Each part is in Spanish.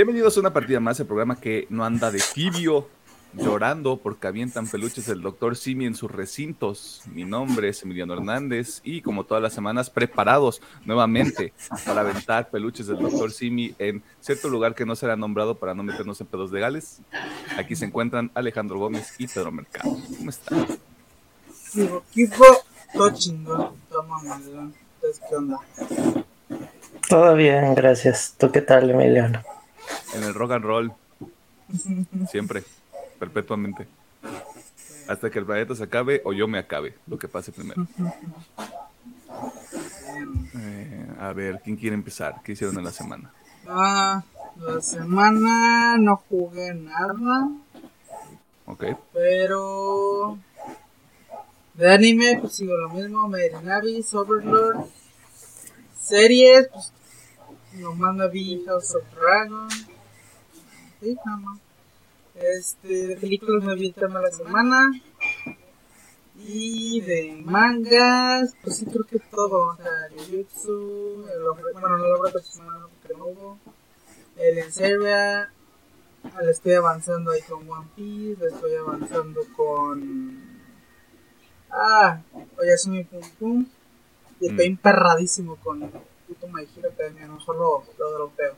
Bienvenidos a una partida más, el programa que no anda de tibio, llorando porque avientan peluches del Dr. Simi en sus recintos. Mi nombre es Emiliano Hernández y como todas las semanas preparados nuevamente para aventar peluches del Dr. Simi en cierto lugar que no será nombrado para no meternos en pedos legales. Aquí se encuentran Alejandro Gómez y Pedro Mercado. ¿Cómo están? equipo, todo chingón, toma ¿qué onda? Todo bien, gracias. ¿Tú qué tal, Emiliano? En el rock and roll. Siempre perpetuamente. Hasta que el planeta se acabe o yo me acabe, lo que pase primero. Eh, a ver, ¿quién quiere empezar? ¿Qué hicieron en la semana? Ah, la semana no jugué nada. Ok. Pero de anime, pues sigo lo mismo. Made Overlord. Series, pues me vi House of Dragon. Sí, más. Este, de películas me vi el tema de la semana. Y de mangas, pues sí creo que todo. O sea, Jujutsu, el, bueno, no lo de semana porque no hubo. El en Serbia, le estoy avanzando ahí con One Piece, le estoy avanzando con. Ah, Oyasumi Pum Pum. Y estoy mm. emperradísimo con Puto My Hero Academia, a lo mejor lo, lo dropeo.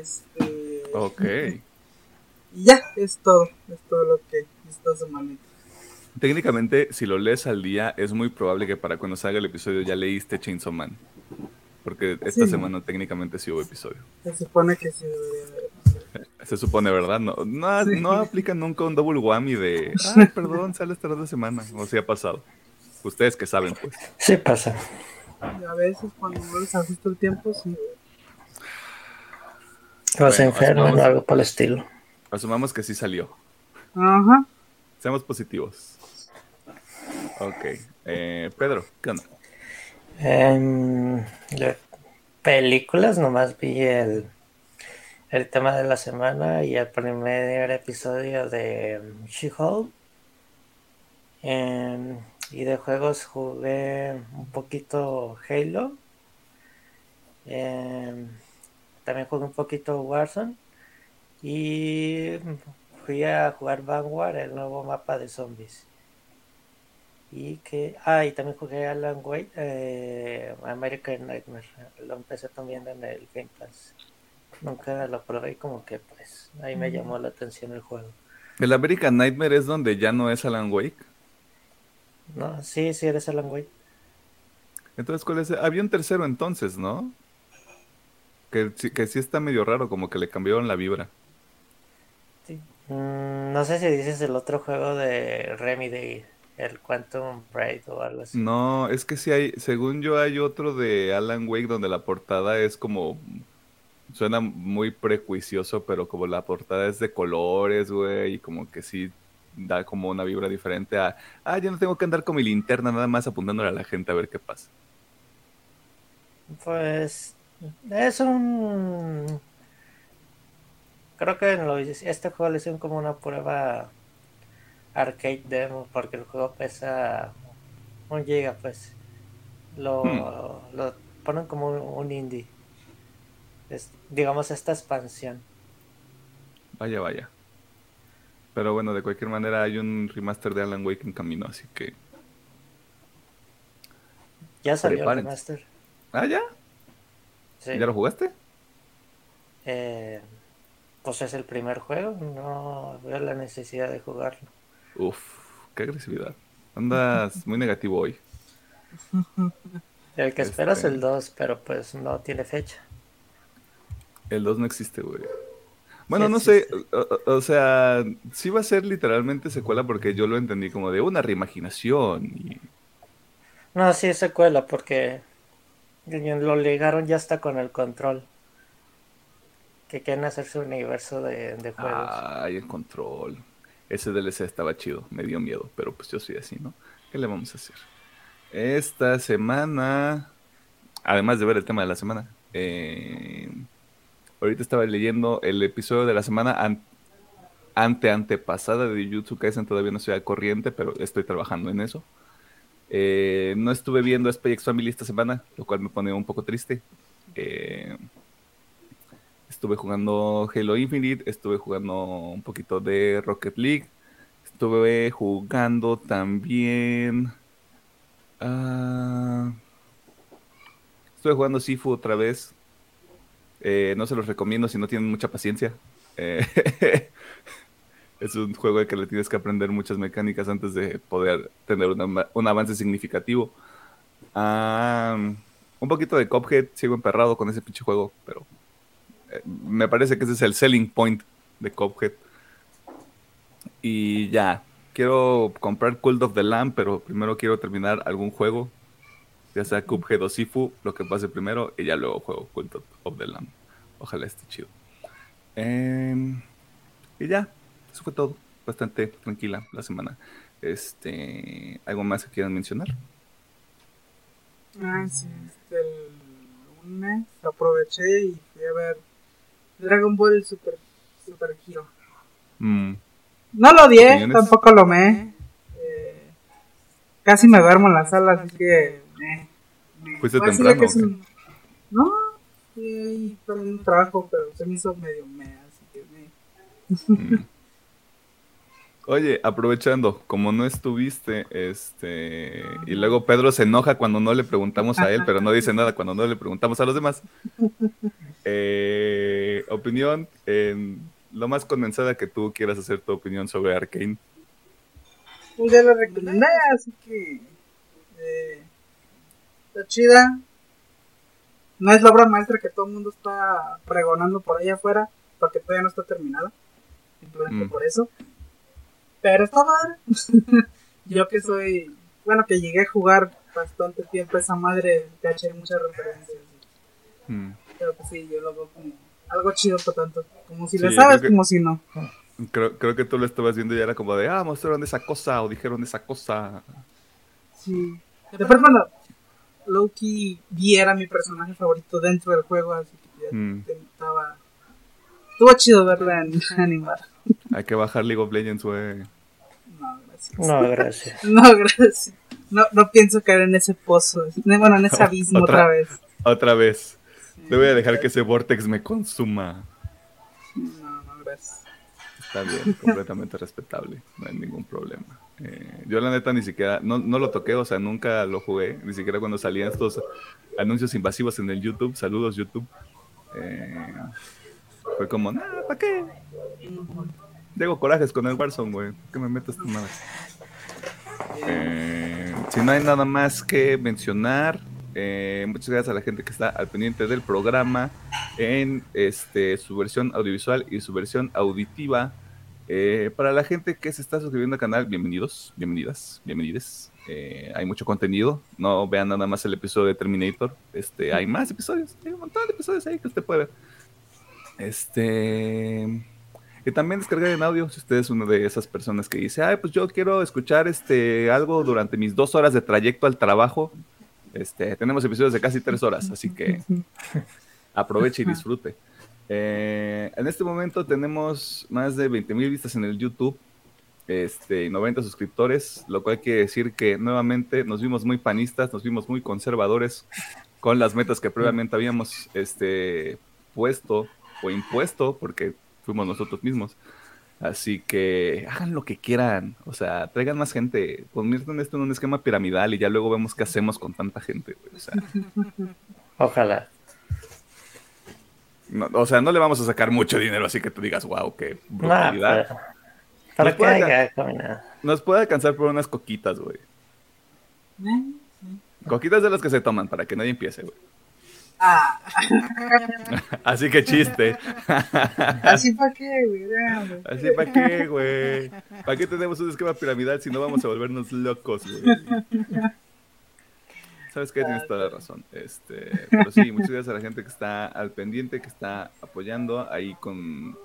Este. Ok. Y ya, es todo. Es todo lo que esta semana. Técnicamente, si lo lees al día, es muy probable que para cuando salga el episodio ya leíste Chainsaw Man. Porque esta semana técnicamente sí hubo episodio. Se supone que sí Se supone, ¿verdad? No, no, no aplican nunca un double whammy de, ay, perdón, sale esta otra semana. O si ha pasado. Ustedes que saben, pues. Sí pasa. A veces cuando no les ajusta el tiempo, sí. Los enferman o algo por el estilo. Asumamos que sí salió. Ajá. Seamos positivos. Ok. Eh, Pedro, ¿qué onda? Em, películas, nomás vi el, el tema de la semana y el primer episodio de She-Hulk. Em, y de juegos jugué un poquito Halo. Em, también jugué un poquito Warzone. Y fui a jugar Vanguard, el nuevo mapa de zombies. Y que. Ah, y también jugué Alan Wake, eh, American Nightmare. Lo empecé también en el Game Pass. Nunca lo probé y como que pues ahí me llamó la atención el juego. ¿El American Nightmare es donde ya no es Alan Wake? No, sí, sí eres Alan Wake. Entonces, ¿cuál es? Había un tercero entonces, ¿no? Que, que sí está medio raro, como que le cambiaron la vibra. Mm, no sé si dices el otro juego de Remedy, el Quantum Break o algo así. No, es que sí hay, según yo hay otro de Alan Wake donde la portada es como, suena muy prejuicioso, pero como la portada es de colores, güey, y como que sí da como una vibra diferente a, ah, ya no tengo que andar con mi linterna nada más apuntándole a la gente a ver qué pasa. Pues es un Creo que en lo, este juego le hicieron como una prueba arcade demo porque el juego pesa un giga pues. Lo, hmm. lo ponen como un indie. digamos esta expansión. Vaya, vaya. Pero bueno, de cualquier manera hay un remaster de Alan Wake en camino, así que... Ya salió el remaster. Ah, ¿ya? ¿Ya lo jugaste? Eh, pues es el primer juego, no veo la necesidad de jugarlo. Uf, qué agresividad. Andas muy negativo hoy. El que esperas es el 2, este. pero pues no tiene fecha. El 2 no existe, güey. Bueno, no sé, o, sea, sí va a ser literalmente secuela porque yo lo entendí como de una reimaginación. Y... No, sí es secuela porque lo ligaron ya hasta con el control que quieren hacer su universo de, juegos. Ay, el control. Ese DLC estaba chido, me dio miedo, pero pues yo soy así, ¿no? ¿Qué le vamos a hacer? Esta semana, además de ver el tema de la semana, eh, ahorita estaba leyendo el episodio de la semana ante antepasada de YouTube Kaisen, todavía no estoy al corriente, pero estoy trabajando en eso. Eh, no estuve viendo X Family esta semana, lo cual me pone un poco triste. Eh, Estuve jugando Halo Infinite, estuve jugando un poquito de Rocket League, estuve jugando también... ah, estuve jugando Sifu otra vez. Eh, no se los recomiendo si no tienen mucha paciencia. Eh, es un juego de que le tienes que aprender muchas mecánicas antes de poder tener un avance significativo. Ah, un poquito de Cuphead, sigo emperrado con ese pinche juego, pero eh, me parece que ese es el selling point de Cuphead. Y ya, quiero comprar Cult of the Lamb, pero primero quiero terminar algún juego, ya sea Cuphead o Sifu, lo que pase primero, y ya luego juego Cult of- the Lamb. Ojalá esté chido. Em, y ya, eso fue todo. Bastante tranquila la semana. Este, ¿algo más que quieran mencionar? Ah, sí, este, el lunes aproveché y fui a ver Dragon Ball Super, Super Hero. Mm, No lo odié, tampoco lo me. Casi me duermo en la sala, así que. eh, me- ¿Fuiste temprano que un- No, ahí para un trabajo, pero se me hizo medio me, así que me. mm. Oye, aprovechando, como no estuviste, este, y luego Pedro se enoja cuando no le preguntamos a él, pero no dice nada cuando no le preguntamos a los demás. Eh, opinión, en lo más condensada que tú quieras hacer tu opinión sobre Arkane. Pues ya lo recomendé, así que. Eh, está chida. No es la obra maestra que todo el mundo está pregonando por ahí afuera, porque todavía no está terminada. Simplemente Mm. por eso. Pero está padre. Yo que soy. Bueno, que llegué a jugar bastante tiempo esa madre, caché muchas referencias. Mm. Pero pues sí, yo lo veo como algo chido por tanto. Como si Sí, le sabes, que- como si no. Creo, creo que tú lo estabas viendo y era como de, ah, mostraron esa cosa o dijeron esa cosa. Sí. Después cuando Loki viera mi personaje favorito dentro del juego, así que ya Mm. estaba... Estuvo chido verla en animada. Hay que bajar League of Legends, güey. No, gracias. No, gracias. No, gracias. No, no pienso caer en ese pozo. Bueno, en ese abismo Otra- otra, vez. Otra vez. Te voy a dejar que ese vortex me consuma. No, no, gracias. Está bien, completamente respetable. No hay ningún problema. Eh, yo la neta ni siquiera, no, no lo toqué, o sea, nunca lo jugué. Ni siquiera cuando salían estos anuncios invasivos en el YouTube. Saludos YouTube. Eh, fue como, nah, ¿para qué? Tengo corajes con el Warzone, güey. ¿Qué me metes tu madre? Eh, si no hay nada más que mencionar, eh, muchas gracias a la gente que está al pendiente del programa en este, su versión audiovisual y su versión auditiva. Eh, para la gente que se está suscribiendo al canal, bienvenidos, bienvenidas, bienvenides. Eh, hay mucho contenido. No vean nada más el episodio de Terminator. Este, hay más episodios, hay un montón de episodios ahí que usted puede ver. Este. Y también descargar en audio, si usted es una de esas personas que dice, ay, pues yo quiero escuchar este algo durante mis dos horas de trayecto al trabajo. Este, tenemos episodios de casi tres horas, así que aproveche y disfrute. Eh, en este momento tenemos más de 20 mil vistas en el YouTube este, y 90 suscriptores, lo cual quiere decir que nuevamente nos vimos muy panistas, nos vimos muy conservadores con las metas que previamente habíamos este, puesto o impuesto, porque fuimos nosotros mismos. Así que hagan lo que quieran, o sea, traigan más gente, conviertan esto en un esquema piramidal y ya luego vemos qué hacemos con tanta gente. Ojalá. No, o sea, no le vamos a sacar mucho dinero, así que tú digas, wow, qué brutalidad. pero- para Nos que puede haya caminado. Nos puede alcanzar por unas coquitas, güey. Eh, sí. Coquitas de las que se toman para que nadie empiece, güey. Ah, Así que chiste. así para qué, güey. Así para qué, güey. ¿Para qué tenemos un esquema piramidal si no vamos a volvernos locos, güey? Sabes que tienes toda la razón. Este, pero sí, muchas gracias a la gente que está al pendiente, que está apoyando ahí con,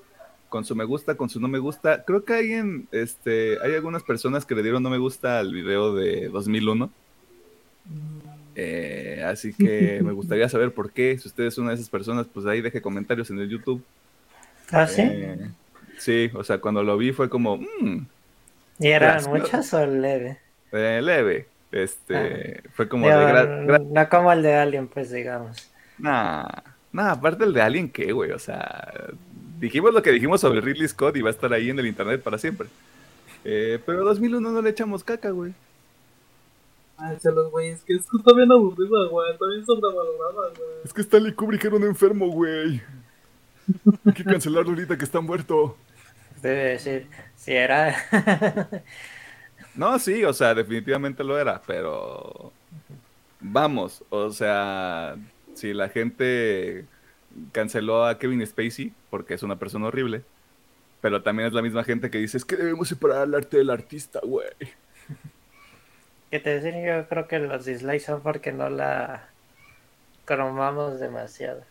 con su me gusta, con su no me gusta. Creo que hay en, este, hay algunas personas que le dieron no me gusta al video de 2001. Eh, así que me gustaría saber por qué. Si usted es una de esas personas, pues ahí deje comentarios en el YouTube. ¿Ah, sí? Eh, sí, o sea, cuando lo vi fue como, mmm, ¿Y eran muchas o leve? eh, leve. Este, fue como Digo, de gra- gra- no como el de Alien, pues digamos. Nah, No, aparte el de Alien, ¿qué, güey? O sea, dijimos lo que dijimos sobre Ridley Scott y va a estar ahí en el internet para siempre. Eh, pero 2001 no le echamos caca, güey. Ay, los güeyes, que es que está bien aburrida, güey. Está bien sobrevalorada, güey. Es que Stanley Kubrick era un enfermo, güey. Hay que cancelarlo ahorita que está muerto. Debe decir, si era. no, sí, o sea, definitivamente lo era, pero. Vamos, o sea, si la gente canceló a Kevin Spacey porque es una persona horrible, pero también es la misma gente que dice, es que debemos separar el arte del artista, güey. Que te decir, yo creo que los dislikes son porque no la cromamos demasiado.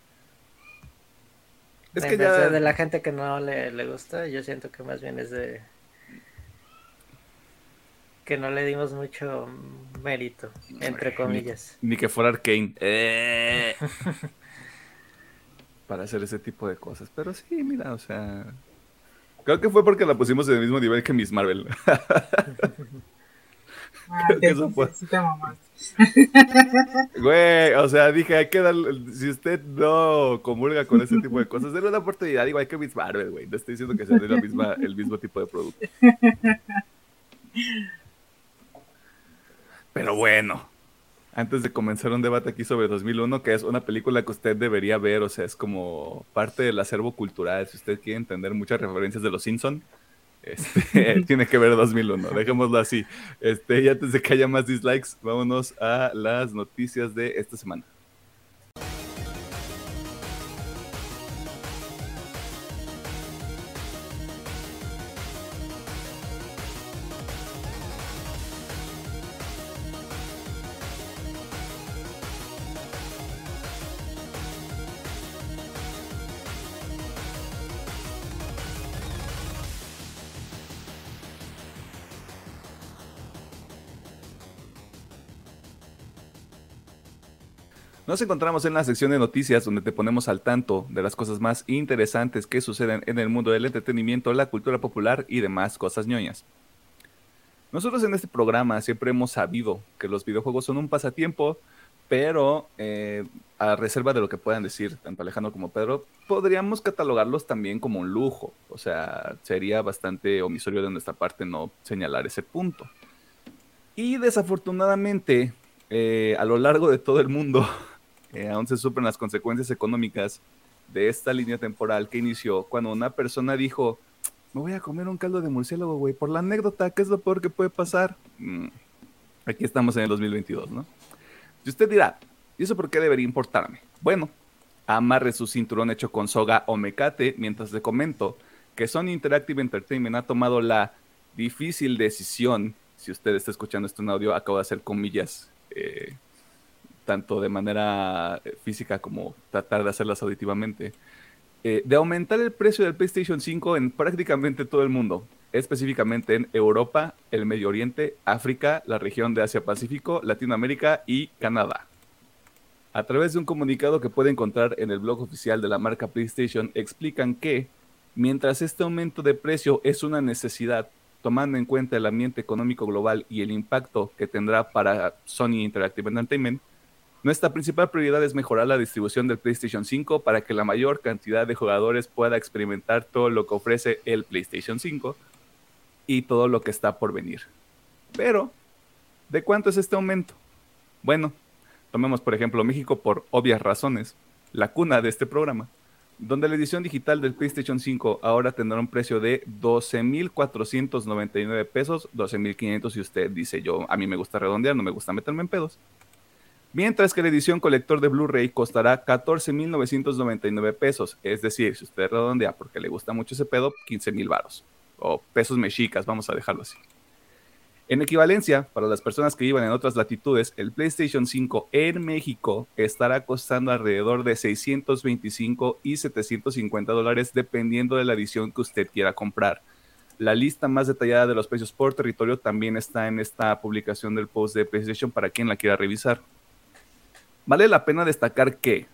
Es que ya... de la gente que no le, le gusta, yo siento que más bien es de que no le dimos mucho mérito, entre comillas. Ni, que fuera Arkane. Eh. Para hacer ese tipo de cosas. Pero sí, mira, o sea. Creo que fue porque la pusimos en el mismo nivel que Miss Marvel. Ah, que eso fue. Güey, o sea, dije, hay que darle. Si usted no comulga con ese tipo de cosas, denle una oportunidad igual que Miss Marvel, güey. No estoy diciendo que sea la misma, el mismo tipo de producto. Pero bueno, antes de comenzar un debate aquí sobre 2001, que es una película que usted debería ver, o sea, es como parte del acervo cultural. Si usted quiere entender muchas referencias de los Simpson, este, tiene que ver 2001. Dejémoslo así. Este, y antes de que haya más dislikes, vámonos a las noticias de esta semana. Nos encontramos en la sección de noticias donde te ponemos al tanto de las cosas más interesantes que suceden en el mundo del entretenimiento, la cultura popular y demás cosas ñoñas. Nosotros en este programa siempre hemos sabido que los videojuegos son un pasatiempo, pero eh, a reserva de lo que puedan decir tanto Alejandro como Pedro, podríamos catalogarlos también como un lujo. O sea, sería bastante omisorio de nuestra parte no señalar ese punto. Y desafortunadamente, eh, a lo largo de todo el mundo, eh, aún se suplen las consecuencias económicas de esta línea temporal que inició cuando una persona dijo, me voy a comer un caldo de murciélago, güey, por la anécdota, ¿qué es lo peor que puede pasar? Mm, aquí estamos en el 2022, ¿no? Y usted dirá, ¿y eso por qué debería importarme? Bueno, amarre su cinturón hecho con soga o mecate mientras le comento que Sony Interactive Entertainment ha tomado la difícil decisión, si usted está escuchando esto en audio, acabo de hacer comillas eh, tanto de manera eh, física como tratar de hacerlas auditivamente, eh, de aumentar el precio del PlayStation 5 en prácticamente todo el mundo, específicamente en Europa, el Medio Oriente, África, la región de Asia-Pacífico, Latinoamérica y Canadá. A través de un comunicado que puede encontrar en el blog oficial de la marca PlayStation, explican que, mientras este aumento de precio es una necesidad, tomando en cuenta el ambiente económico global y el impacto que tendrá para Sony Interactive Entertainment, nuestra principal prioridad es mejorar la distribución del PlayStation 5 para que la mayor cantidad de jugadores pueda experimentar todo lo que ofrece el PlayStation 5 y todo lo que está por venir. Pero, ¿de cuánto es este aumento? Bueno, tomemos por ejemplo México por obvias razones, la cuna de este programa, donde la edición digital del PlayStation 5 ahora tendrá un precio de 12.499 pesos, 12.500 si usted dice yo, a mí me gusta redondear, no me gusta meterme en pedos mientras que la edición colector de Blu-ray costará 14.999 pesos, es decir, si usted redondea porque le gusta mucho ese pedo, 15.000 varos, o pesos mexicas, vamos a dejarlo así. En equivalencia, para las personas que vivan en otras latitudes, el PlayStation 5 en México estará costando alrededor de 625 y 750 dólares dependiendo de la edición que usted quiera comprar. La lista más detallada de los precios por territorio también está en esta publicación del post de PlayStation para quien la quiera revisar. Vale la pena destacar que,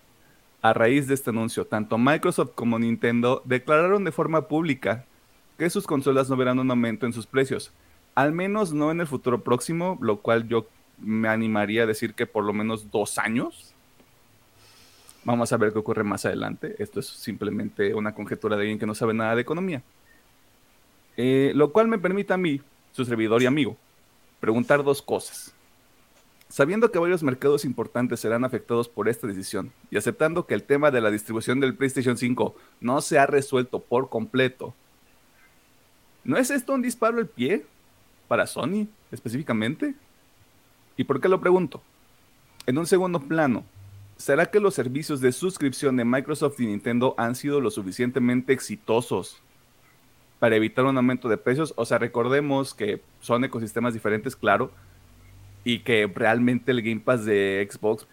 a raíz de este anuncio, tanto Microsoft como Nintendo declararon de forma pública que sus consolas no verán un aumento en sus precios, al menos no en el futuro próximo, lo cual yo me animaría a decir que por lo menos dos años. Vamos a ver qué ocurre más adelante. Esto es simplemente una conjetura de alguien que no sabe nada de economía. Eh, lo cual me permite a mí, su servidor y amigo, preguntar dos cosas. Sabiendo que varios mercados importantes serán afectados por esta decisión y aceptando que el tema de la distribución del PlayStation 5 no se ha resuelto por completo, ¿no es esto un disparo al pie para Sony específicamente? ¿Y por qué lo pregunto? En un segundo plano, ¿será que los servicios de suscripción de Microsoft y Nintendo han sido lo suficientemente exitosos para evitar un aumento de precios? O sea, recordemos que son ecosistemas diferentes, claro, y que realmente el Game Pass de Xbox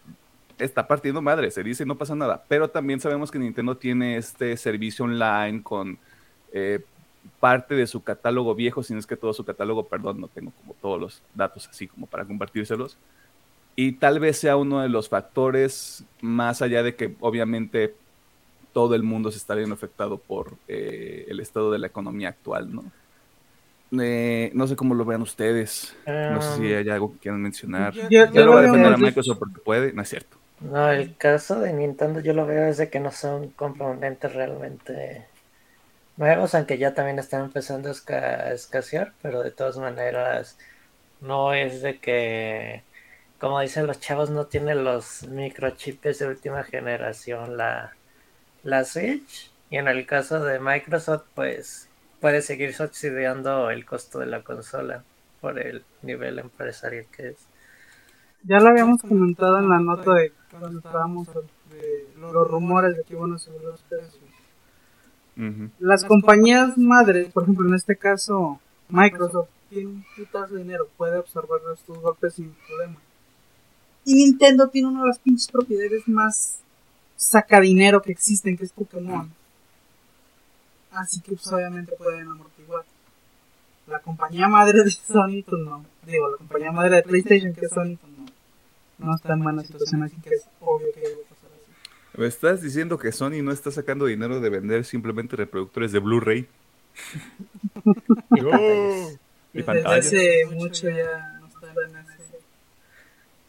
está partiendo madre, se dice no pasa nada, pero también sabemos que Nintendo tiene este servicio online con eh, parte de su catálogo viejo, si no es que todo su catálogo, perdón, no tengo como todos los datos así como para compartírselos, y tal vez sea uno de los factores, más allá de que obviamente todo el mundo se está viendo afectado por eh, el estado de la economía actual, ¿no? Eh, no sé cómo lo vean ustedes. No sé si um, hay algo que quieran mencionar. Yo, lo voy a defender a Microsoft porque puede, no es cierto. No, el caso de Nintendo yo lo veo desde que no son componentes realmente nuevos, aunque ya también están empezando a escasear, pero de todas maneras no es de que como dicen los chavos, no tiene los microchips de última generación la, la Switch. Y en el caso de Microsoft, pues puede seguir subsidiando el costo de la consola por el nivel empresarial que es. Ya lo habíamos comentado en la nota de cuando estábamos de los rumores de que iban a subir los precios. Las compañías madres, por ejemplo, en este caso Microsoft, tiene un putazo de dinero, puede absorber estos golpes sin problema. Y Nintendo tiene una de las pinches propiedades más sacadinero que existen, que es Pokémon. Así que pues, obviamente pueden amortiguar. La compañía madre de Sony, pues no. Digo, la compañía madre de PlayStation, que es Sony, pues no. No está en buena situación, así que es obvio que va a pasar así. ¿Me estás diciendo que Sony no está sacando dinero de vender simplemente reproductores de Blu-ray? y pantallas. Desde hace mucho ya no está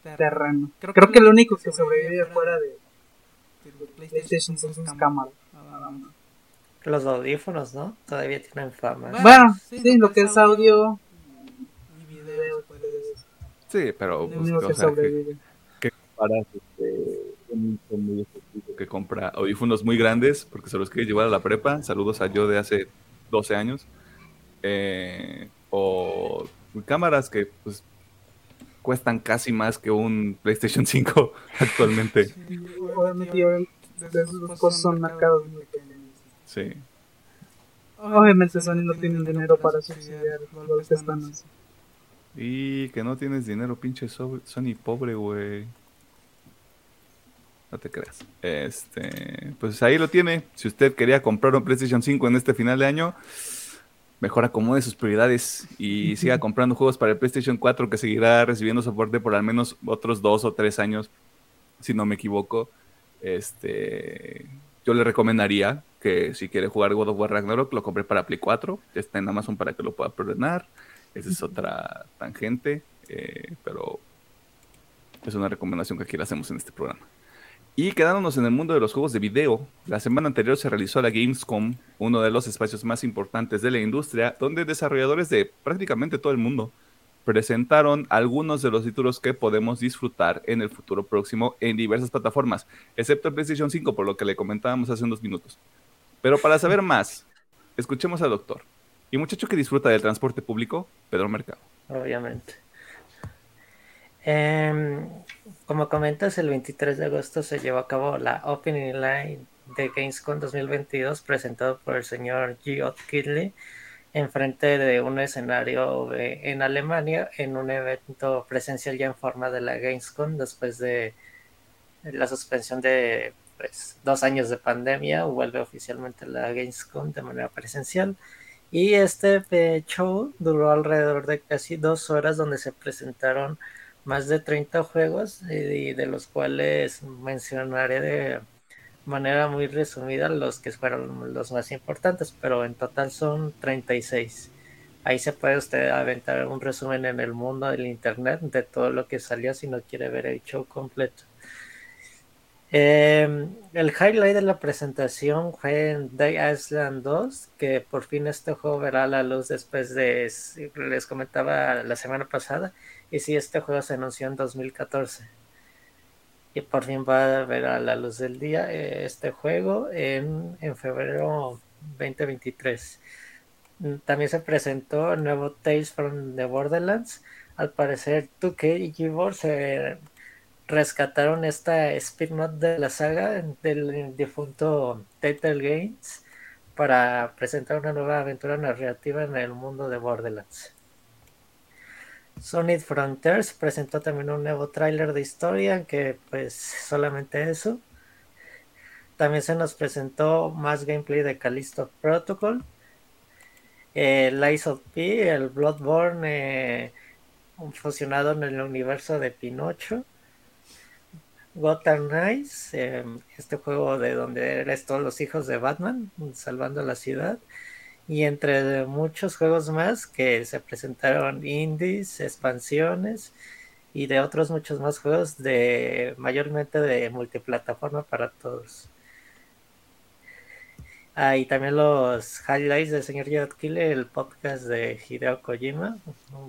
en terreno. Creo, Creo que, lo único que sobrevive fuera de, de PlayStation son sus cámaras. Los audífonos, ¿no? Todavía tienen fama. Bueno, sí, lo que es audio y video. Pues, sí, pero pues, o sea, que, que comparas este, un que compra audífonos muy grandes porque se los quiere llevar a la prepa. Saludos a yo de hace 12 años. Eh, o cámaras que pues cuestan casi más que un PlayStation 5 actualmente. Sí, obviamente, esos cosas son marcados. Sí. Obviamente Sony no tiene dinero para subsidiar lo que están haciendo. Y que no tienes dinero, pinche Sony pobre, güey. No te creas. Este, pues ahí lo tiene. Si usted quería comprar un PlayStation 5 en este final de año, mejor acomode sus prioridades y siga comprando juegos para el PlayStation 4 que seguirá recibiendo soporte por al menos otros dos o tres años, si no me equivoco. Este, yo le recomendaría que si quiere jugar God of War Ragnarok lo compre para Play 4, está en Amazon para que lo pueda preordenar. Esa es otra tangente, eh, pero es una recomendación que aquí le hacemos en este programa. Y quedándonos en el mundo de los juegos de video, la semana anterior se realizó la Gamescom, uno de los espacios más importantes de la industria, donde desarrolladores de prácticamente todo el mundo presentaron algunos de los títulos que podemos disfrutar en el futuro próximo en diversas plataformas, excepto el PlayStation 5, por lo que le comentábamos hace unos minutos. Pero para saber más, escuchemos al doctor y muchacho que disfruta del transporte público, Pedro Mercado. Obviamente. Eh, como comentas, el 23 de agosto se llevó a cabo la Opening Line de Gamescom 2022 presentado por el señor Geoff Kidley en frente de un escenario en Alemania en un evento presencial ya en forma de la Gamescom después de la suspensión de pues, dos años de pandemia vuelve oficialmente la Gamescom de manera presencial y este eh, show duró alrededor de casi dos horas donde se presentaron más de 30 juegos y de los cuales mencionaré de manera muy resumida los que fueron los más importantes, pero en total son 36. Ahí se puede usted aventar un resumen en el mundo del internet de todo lo que salió si no quiere ver el show completo. Eh, el highlight de la presentación fue en Day Island 2, que por fin este juego verá la luz después de, les comentaba la semana pasada, y sí, este juego se anunció en 2014. Y por fin va a ver a la luz del día eh, este juego en, en febrero 2023. También se presentó el nuevo Tales from the Borderlands. Al parecer, 2K y Gibor se rescataron esta spin-off de la saga del difunto Telltale Games para presentar una nueva aventura narrativa en el mundo de Borderlands. Sonic Frontiers presentó también un nuevo tráiler de historia, que pues solamente eso. También se nos presentó más gameplay de Callisto Protocol. El Lies of P, el Bloodborne eh, fusionado en el universo de Pinocho. Gotham Knights, eh, este juego de donde eres todos los hijos de Batman salvando la ciudad y entre muchos juegos más que se presentaron indies, expansiones y de otros muchos más juegos de mayormente de multiplataforma para todos. Ah, y también los highlights del señor Gerard Kille, el podcast de Hideo Kojima,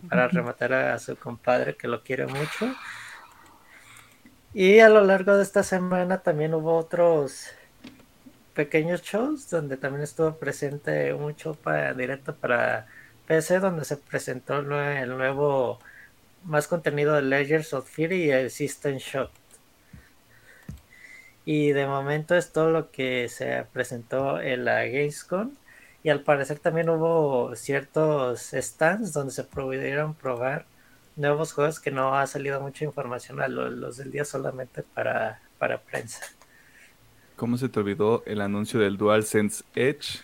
para rematar a su compadre que lo quiere mucho. Y a lo largo de esta semana también hubo otros pequeños shows donde también estuvo presente un show para, directo para PC donde se presentó el nuevo más contenido de Legends of Fear y el System Shock. Y de momento es todo lo que se presentó en la Gamescom. Y al parecer también hubo ciertos stands donde se pudieron probar nuevos juegos que no ha salido mucha información a los, del día solamente para, para prensa. ¿Cómo se te olvidó el anuncio del DualSense Edge?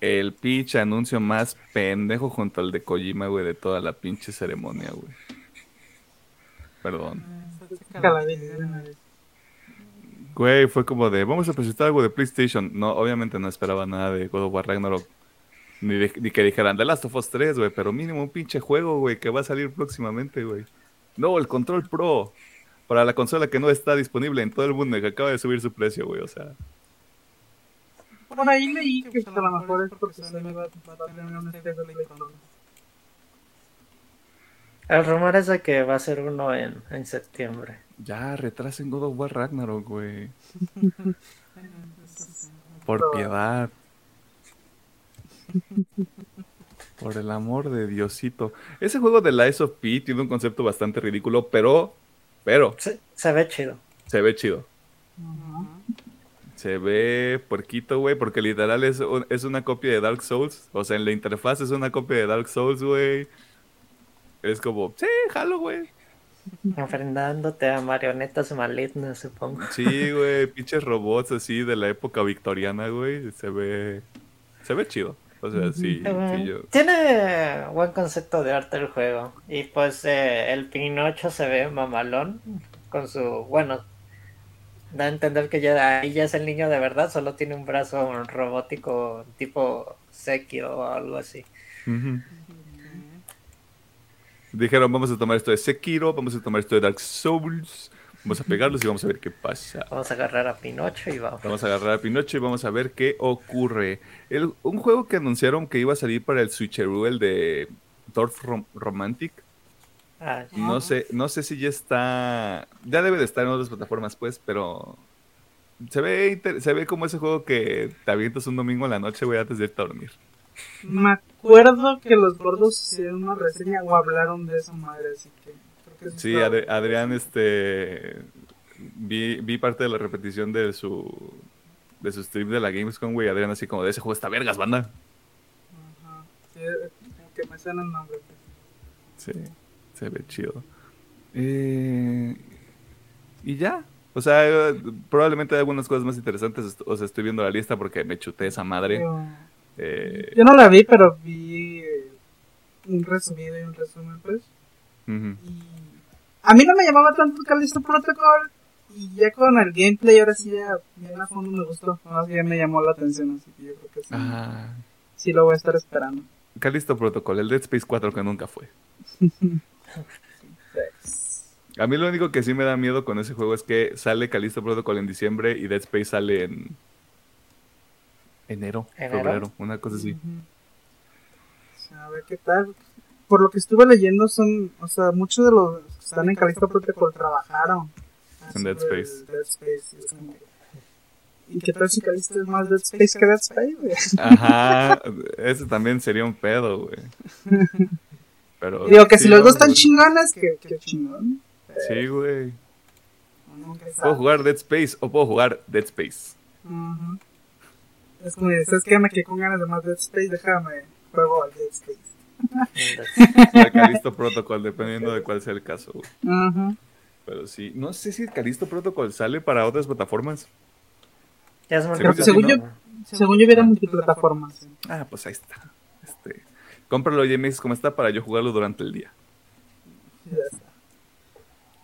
El pinche anuncio más pendejo junto al de Kojima, güey, de toda la pinche ceremonia, güey. Perdón. Güey, fue como de, vamos a presentar algo de PlayStation. No, obviamente no esperaba nada de God of War Ragnarok. Ni, ni que dijeran The Last of Us 3, güey, pero mínimo un pinche juego, güey, que va a salir próximamente, güey. No, el Control Pro para la consola que no está disponible en todo el mundo y que acaba de subir su precio, güey, o sea. Por ahí leí que a lo mejor es porque me va, a tener un de El rumor es de que va a ser uno en, en septiembre. Ya, retrasen God of War Ragnarok, güey. Por piedad. Por el amor de Diosito. Ese juego de Lies of P tiene un concepto bastante ridículo, pero pero. Se, ve chido. Se ve chido. Se ve puerquito, güey, porque literal es, es una copia de Dark Souls. O sea, en la interfaz es una copia de Dark Souls, güey. Es como, sí, jalo, güey. Enfrentándote a marionetas malignas, supongo. Sí, güey, pinches robots así de la época victoriana, güey. Se ve. Se ve chido. O sea, sí, Tiene buen concepto de arte el juego. Y pues eh, el Pinocho se ve mamalón con su... Bueno, da a entender que ya ahí ya es el niño de verdad, solo tiene un brazo robótico tipo Sekiro o algo así. Dijeron, vamos a tomar esto de Sekiro, vamos a tomar esto de Dark Souls, Vamos a pegarlos y vamos a ver qué pasa. Vamos a agarrar a Pinocho y vamos. Vamos a agarrar a Pinocho y vamos a ver qué ocurre. un juego que anunciaron que iba a salir para el Switcheroo, el de Dorf Romantic. Ah, no sé, no sé si ya está. Ya debe de estar en otras plataformas, pues, pero. Se ve, se ve como ese juego que te avientas un domingo en la noche, güey, antes de irte a dormir. Me acuerdo que los gordos hicieron una reseña o hablaron de esa madre, así que. Sí, Adrián, este. Vi, vi parte de la repetición de su. De su stream de la Gamescom, güey. Adrián, así como de ese juego está vergas, banda. Ajá. Sí, que me suena el nombre. Sí, se ve chido. Eh, y ya. O sea, probablemente hay algunas cosas más interesantes. O sea, estoy viendo la lista porque me chuté esa madre. Eh, yo no la vi, pero vi un resumido y un resumen, pues. Y a mí no me llamaba tanto el Callisto Protocol. Y ya con el gameplay, ahora sí ya bien a fondo me gustó. Más bien me llamó la atención, así que yo creo que sí. Ah. Sí lo voy a estar esperando. Callisto Protocol, el Dead Space 4 que nunca fue. A mí lo único que sí me da miedo con ese juego es que sale Callisto Protocol en diciembre y Dead Space sale en enero, ¿Enero? febrero, una cosa así. Ujú. O sea, a ver qué tal. Por lo que estuve leyendo, son, o sea, muchos de los que están en Callisto Protocol trabajaron En Dead Space. Dead Space, y es como que- ¿Y qué tal si es más Dead Space que Dead Space? güey? Ajá, ese también sería un pedo, güey. Pero Digo que sí, si los dos están chingones, que, que chingón. Sí, güey. Puedo jugar Dead Space o puedo jugar Dead Space. Es como, ¿sabes qué? Me quedé con ganas de más Dead Space, déjame juego al Dead Space. O Calisto Protocol, dependiendo de cuál sea el caso. Pero sí, no sé si Calisto Protocol sale para otras plataformas. Ya es Creo que según multiplataforma. Según yo hubiera multiplataformas. sí. Ah, pues ahí está. Este, cómpralo JMX como está para yo jugarlo durante el día. Ya está.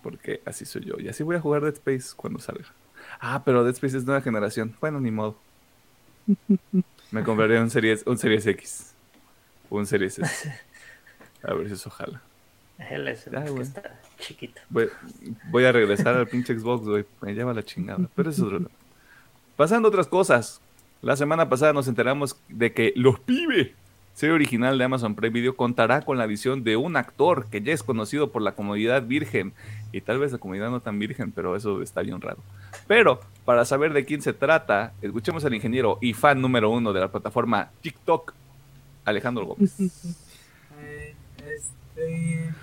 Porque así soy yo. Y así voy a jugar Dead Space cuando salga. Ah, pero Dead Space es nueva generación. Bueno, ni modo. Me compraría un Series, un series X. Un Series S. A ver si eso jala. Es el Ah, que güey. está chiquito. Voy, voy a regresar al pinche Xbox, güey. Me lleva la chingada. Pero eso es otro. Pasando a otras cosas. La semana pasada nos enteramos de que Los Pibe, serie original de Amazon Prime Video, contará con la visión de un actor que ya es conocido por la comunidad virgen. Y tal vez la comunidad no tan virgen, pero eso está bien raro. Pero, para saber de quién se trata, escuchemos al ingeniero y fan número uno de la plataforma TikTok, Alejandro Gómez. Eh, este,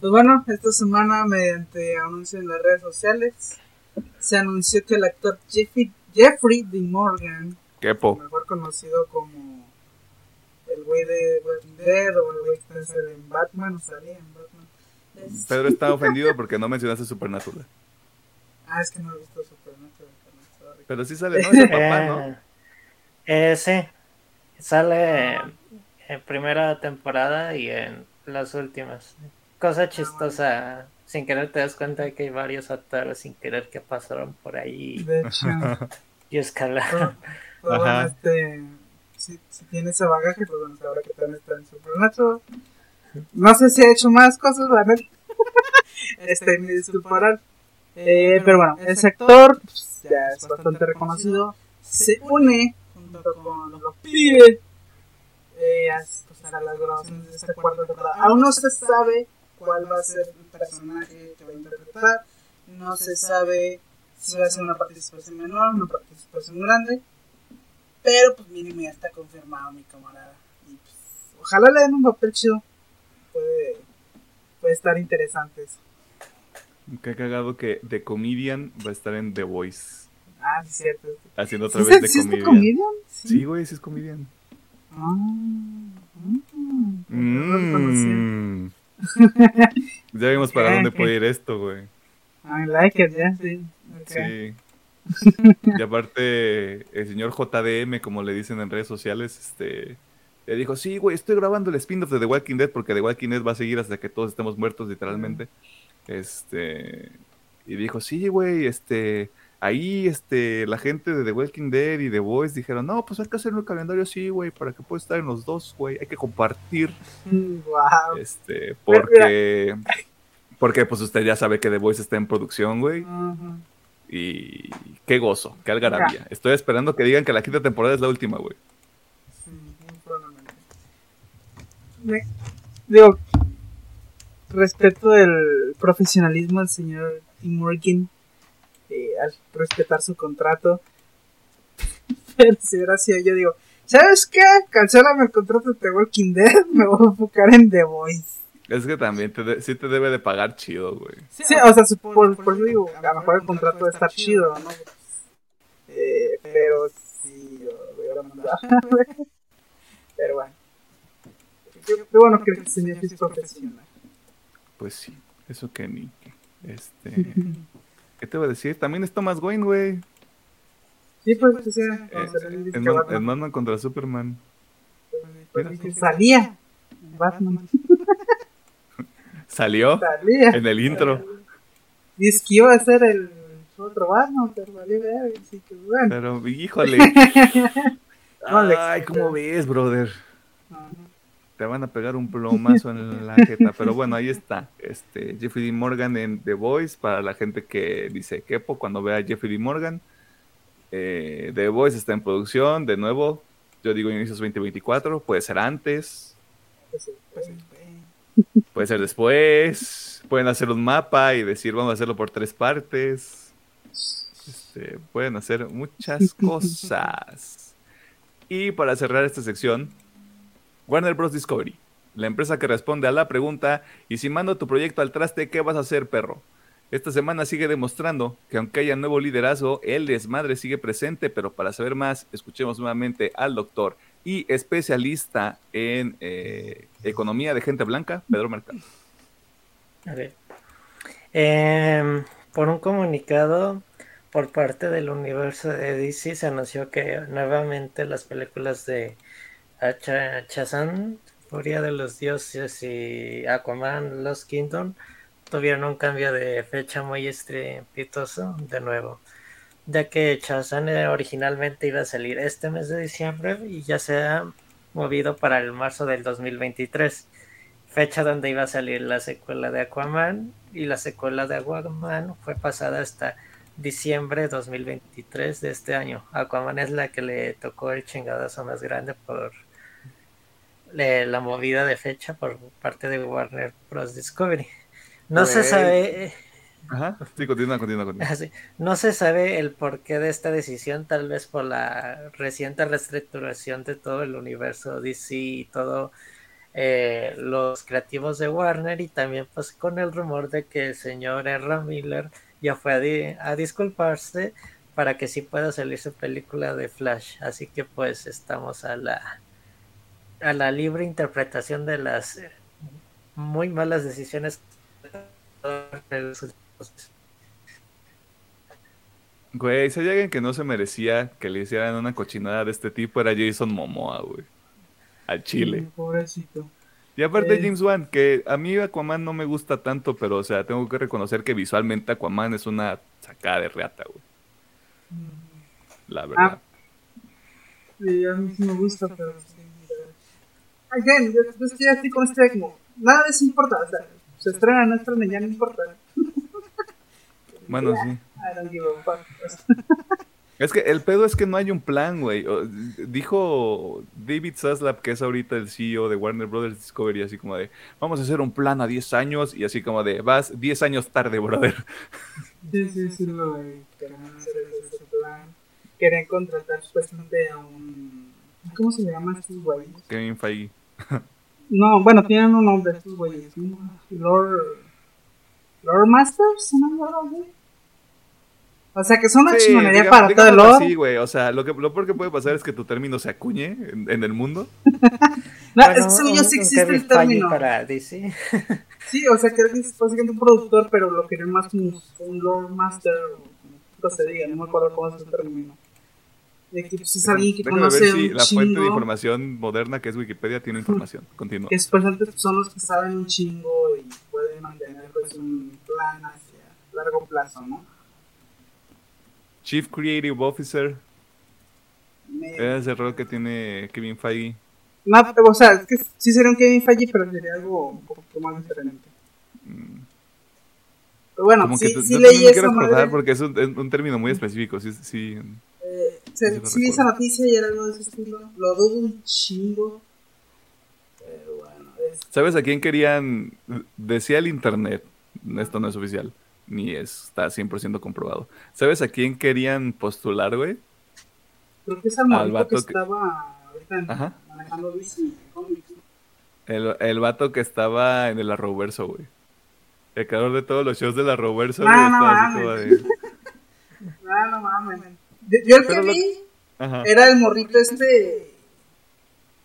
pues bueno, esta semana, mediante anuncio en las redes sociales, se anunció que el actor Jeffrey, Jeffrey D. Morgan, Kepo. mejor conocido como el güey de Walking Dead o el güey que está en Batman, o salía en Batman. Es- Pedro está ofendido porque no mencionaste Supernatural. Ah, es que no he visto Supernatural. Pero sí sale, ¿no? Es el papá, ¿no? Eh, eh, sí, sale en primera temporada y en las últimas. Cosa chistosa, sin querer te das cuenta de que hay varios actores sin querer que pasaron por ahí De hecho, y escalaron. pero este, si, si tiene ese bagaje, pues bueno, sabrá que también está en Supernatural. No sé si ha hecho más cosas, la neta. este, me disculparán. Eh, pero bueno, ese actor pues, ya es bastante reconocido. Se une junto con los pibes eh, pues, a las grabaciones de esta cuarta temporada. Aún no se sabe cuál va a ser el personaje que va a interpretar. No se sabe si va a ser una participación menor, una participación grande. Pero pues mínimo ya está confirmado mi camarada. Y pues ojalá le den un papel chido. Puede, puede estar interesante eso. Qué cagado que The Comedian va a estar en The Voice. Ah, sí, cierto. Haciendo otra ¿Sí vez The sí es Comedian. de comedian? Sí, güey, sí es comedian. Mm, ya vimos para dónde puede ir esto, güey. I like it, ya, sí. Sí. y aparte, el señor JDM, como le dicen en redes sociales, este le dijo, sí, güey, estoy grabando el spin-off de The Walking Dead porque The Walking Dead va a seguir hasta que todos estemos muertos, literalmente. Este, y dijo, sí, güey, este, ahí, este, la gente de The Walking Dead y The Voice dijeron, no, pues hay que hacer un calendario así, güey, para que pueda estar en los dos, güey, hay que compartir, Wow. este, Mira, porque, porque, pues usted ya sabe que The Voice está en producción, güey, y qué gozo, qué algarabía. Estoy esperando que digan que la quinta temporada es la última, güey. Sí. Me- digo, respeto el profesionalismo del señor Tim Morgan eh, al respetar su contrato. Pero si hubiera sido yo, digo, ¿sabes qué? Cancélame el contrato de The Walking Dead, me voy a enfocar en The Voice. Es que también te de- sí te debe de pagar chido, güey. Sí, o sea, su- por, por eso digo, a lo mejor el contrato debe estar chido, ¿no? Eh, pero sí, yo lo hubiera mandado. pero bueno. Qué, bueno que el señor es profesional. Pues sí, eso que ni. Este. ¿Qué te voy a decir? También es Thomas Wayne, güey. Sí, pues, sea, Eh, disco En en Batman contra Superman. salía en Batman, Salió salía. en el intro. Dice que iba a ser el otro Batman, pero valió ver, así que bueno. Pero, híjole. Ay, ¿cómo ves, brother? Ajá. Te van a pegar un plomazo en la jeta. Pero bueno, ahí está. Este, Jeffrey D. Morgan en The Voice, para la gente que dice quepo cuando vea a Jeffrey D. Morgan. Eh, The Voice está en producción, de nuevo. Yo digo inicios 2024, puede ser antes, puede ser después. Pueden hacer un mapa y decir vamos a hacerlo por tres partes. Este, pueden hacer muchas cosas. Y para cerrar esta sección, Warner Bros. Discovery, la empresa que responde a la pregunta, y si mando tu proyecto al traste, ¿qué vas a hacer, perro? Esta semana sigue demostrando que aunque haya nuevo liderazgo, el desmadre sigue presente, pero para saber más, escuchemos nuevamente al doctor y especialista en eh, economía de gente blanca, Pedro Mercado. A ver. Em, por un comunicado por parte del universo de DC se anunció que nuevamente las películas de Shazam, Furia de los Dioses y Aquaman Lost Kingdom tuvieron un cambio de fecha muy estrepitoso de nuevo, ya que Shazam originalmente iba a salir este mes de diciembre y ya se ha movido para el marzo del 2023, fecha donde iba a salir la secuela de Aquaman y la secuela de Aquaman fue pasada hasta diciembre 2023 de este año. Aquaman es la que le tocó el chingadazo más grande por la movida de fecha por parte de Warner Bros. Discovery. No se sabe. Ajá, sí, continúa, continúa, continúa. No se sabe el porqué de esta decisión, tal vez por la reciente reestructuración de todo el universo DC y todo eh, los creativos de Warner y también pues con el rumor de que el señor R. Miller ya fue a, a disculparse para que sí pueda salir su película de Flash. Así que pues estamos a la a la libre interpretación de las eh, muy malas decisiones Güey, si hay alguien que no se merecía que le hicieran una cochinada de este tipo era Jason Momoa, güey. Al chile. pobrecito. Y aparte Eh. James Wan, que a mí Aquaman no me gusta tanto, pero o sea, tengo que reconocer que visualmente Aquaman es una sacada de reata, güey. La verdad. Sí, a mí sí me gusta, pero. Again, yo, yo estoy así con este como, nada de eso importa, o sea, se estrena, no estrena, ya no importa. Bueno, sí. Es que el pedo es que no hay un plan, güey. Dijo David Zaslav, que es ahorita el CEO de Warner Brothers Discovery, así como de, vamos a hacer un plan a 10 años, y así como de, vas 10 años tarde, brother. Sí, sí, sí, de querían hacer ese ese plan. Querían contratar supuestamente a un. ¿Cómo se llama a estos güeyes? Kevin Feige. No, bueno, tienen un nombre estos güeyes. ¿no? Lord. Lord Masters, ¿no? O sea, que son una Sí, chingonería para todo el lore. así, güey. O sea, lo, que, lo peor que puede pasar es que tu término se acuñe en, en el mundo. No, Bueno, es que yo sí existe el término. para DC. Sí, o sea, que es básicamente un productor, pero lo querían más como un Lord Master, o como se diga, no me acuerdo cómo es el término. De que pues, es alguien que Déjame conoce ver si un la fuente de chingo, información moderna que es Wikipedia tiene información. Continúa. que supuestamente son los que saben un chingo y pueden mantener pues un plan hacia largo plazo, ¿no? Chief Creative Officer. Me- Es el rol que tiene Kevin Feige. No, o sea, es que sí sería un Kevin Feige, pero sería algo un poco más diferente. Mm, Pero bueno, Como que sí, tú- sí no, leí no me quiero madre. porque es un, es un término muy específico. Sí, sí. Sí, lo sí esa noticia y era algo de ese estilo. Lo dudo un chingo. Pero bueno, es... ¿Sabes a quién querían? Decía el internet. Esto no es oficial. Ni está 100% comprobado. ¿Sabes a quién querían postular, güey? Creo que es Al morrito vato que que- estaba ahorita Ajá. manejando. ¿no? El, el vato que estaba en el Arrowverso, güey. El creador de todos los shows Ah, güey. no Estaba así mames. como de... Ah, no mames. Yo, el que lo- vi Ajá. era el morrito este.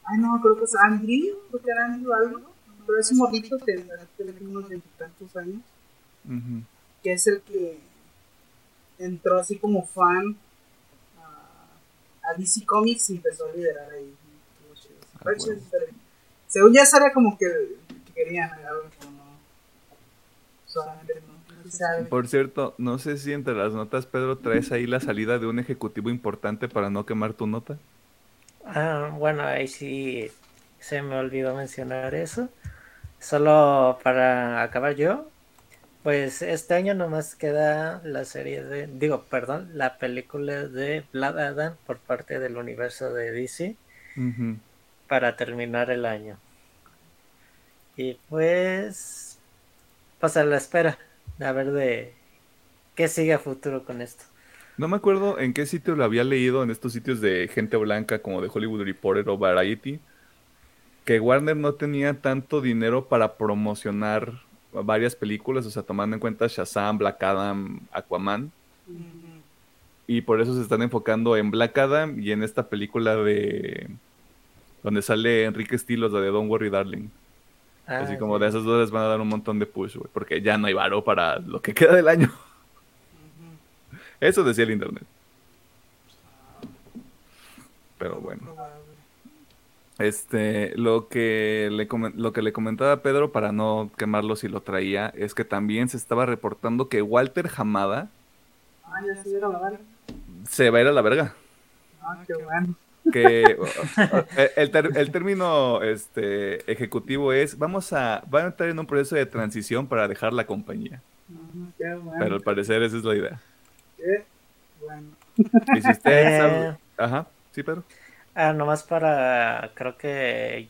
Ay, no, creo que es Andrew. Creo que era Andrew algo. Pero es un morrito que tiene unos veintitantos años. Ujú. Que es el que entró así como fan a, a DC Comics y empezó a liderar ahí. Ah, bueno. Según ya sabía como que, que querían algo, pero no. Solamente sabe. Por cierto, no sé si entre las notas, Pedro, traes ahí la salida de un ejecutivo importante para no quemar tu nota. Ah, bueno, ahí sí Se me olvidó mencionar eso. Solo para acabar yo, pues este año nomás queda la serie de, digo, perdón, la película de Blood Adam por parte del universo de DC para terminar el año. Y pues, pues a la espera, a ver de qué sigue a futuro con esto. No me acuerdo en qué sitio lo había leído, en estos sitios de gente blanca como de Hollywood Reporter o Variety, que Warner no tenía tanto dinero para promocionar varias películas, o sea, tomando en cuenta Shazam, Black Adam, Aquaman. Y por eso se están enfocando en Black Adam y en esta película de... donde sale Enrique Stilos, la de Don't Worry Darling. Ah, Así como de esas dos les van a dar un montón de push, güey, porque ya no hay varo para lo que queda del año. Eso decía el internet. Pero bueno. Este, lo que le lo que le comentaba a Pedro para no quemarlo si lo traía es que también se estaba reportando que Walter Hamada ah, se, va a ir a la verga. Ah, qué bueno que el, el, término este, ejecutivo es, vamos a, van a entrar en un proceso de transición para dejar la compañía. Pero al parecer esa es la idea. Qué bueno. Y si usted eh, Ajá, sí, pero Ah, nomás para, creo que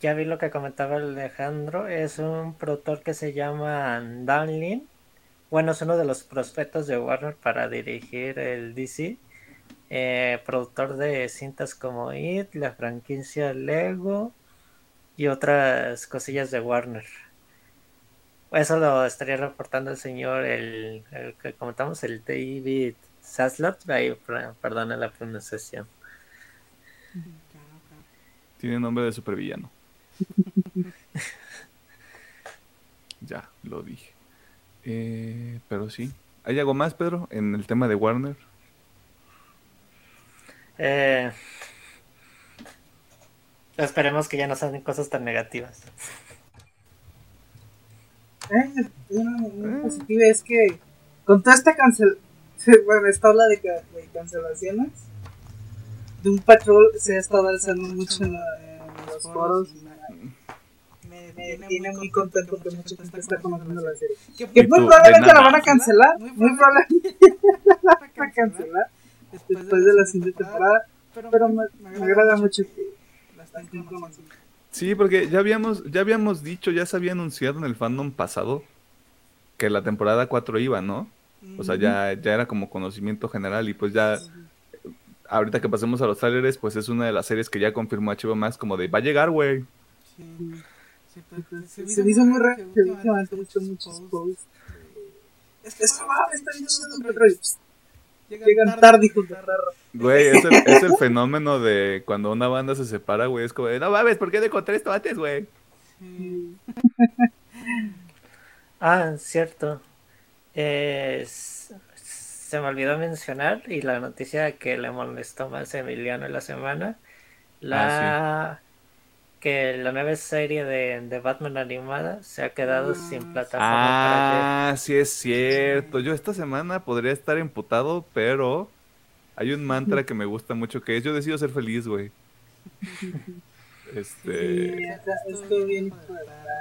ya vi lo que comentaba Alejandro, es un productor que se llama Dan Lin. Bueno, es uno de los prospectos de Warner para dirigir el DC eh, productor de cintas como It, la franquicia Lego y otras cosillas de Warner. Eso lo estaría reportando el señor, el, que comentamos, el David ahí perdona la pronunciación. Tiene nombre de supervillano. ya, lo dije. Eh, pero sí. ¿Hay algo más, Pedro, en el tema de Warner? Eh, esperemos que ya no sean cosas tan negativas. Eh, una, positiva es que con toda esta cancel bueno, esta ola de, cancelaciones de un patrol se ha estado alzando mucho en, los foros me, tiene muy contento que mucha gente está conociendo la serie. que muy probablemente la van a cancelar muy probablemente la van a cancelar después de la siguiente temporada, pero me, agrada mucho que la están conociendo. Sí, porque ya habíamos, ya habíamos dicho, ya se había anunciado en el fandom pasado que la temporada 4 iba, ¿no? O sea, ya, ya era como conocimiento general y pues ya, ahorita que pasemos a los trailers, pues es una de las series que ya confirmó HBO Max como de, va a llegar, güey. Sí. Pues, se, hizo muy raro que últimamente mucho, muchos posts. Es que está bien chido, Llegan tarde, hijos de Güey, es el, es el fenómeno de cuando una banda se separa, güey. Es como, no mames, ¿por qué te encontré esto antes, güey? ah, cierto. se me olvidó mencionar y la noticia que le molestó más a Emiliano en la semana. La ah, que la nueva serie de, Batman animada se ha quedado sin ah, plataforma. Ah, sí es cierto. Yo esta semana podría estar emputado, pero hay un mantra que me gusta mucho que es yo decido ser feliz, güey. Este...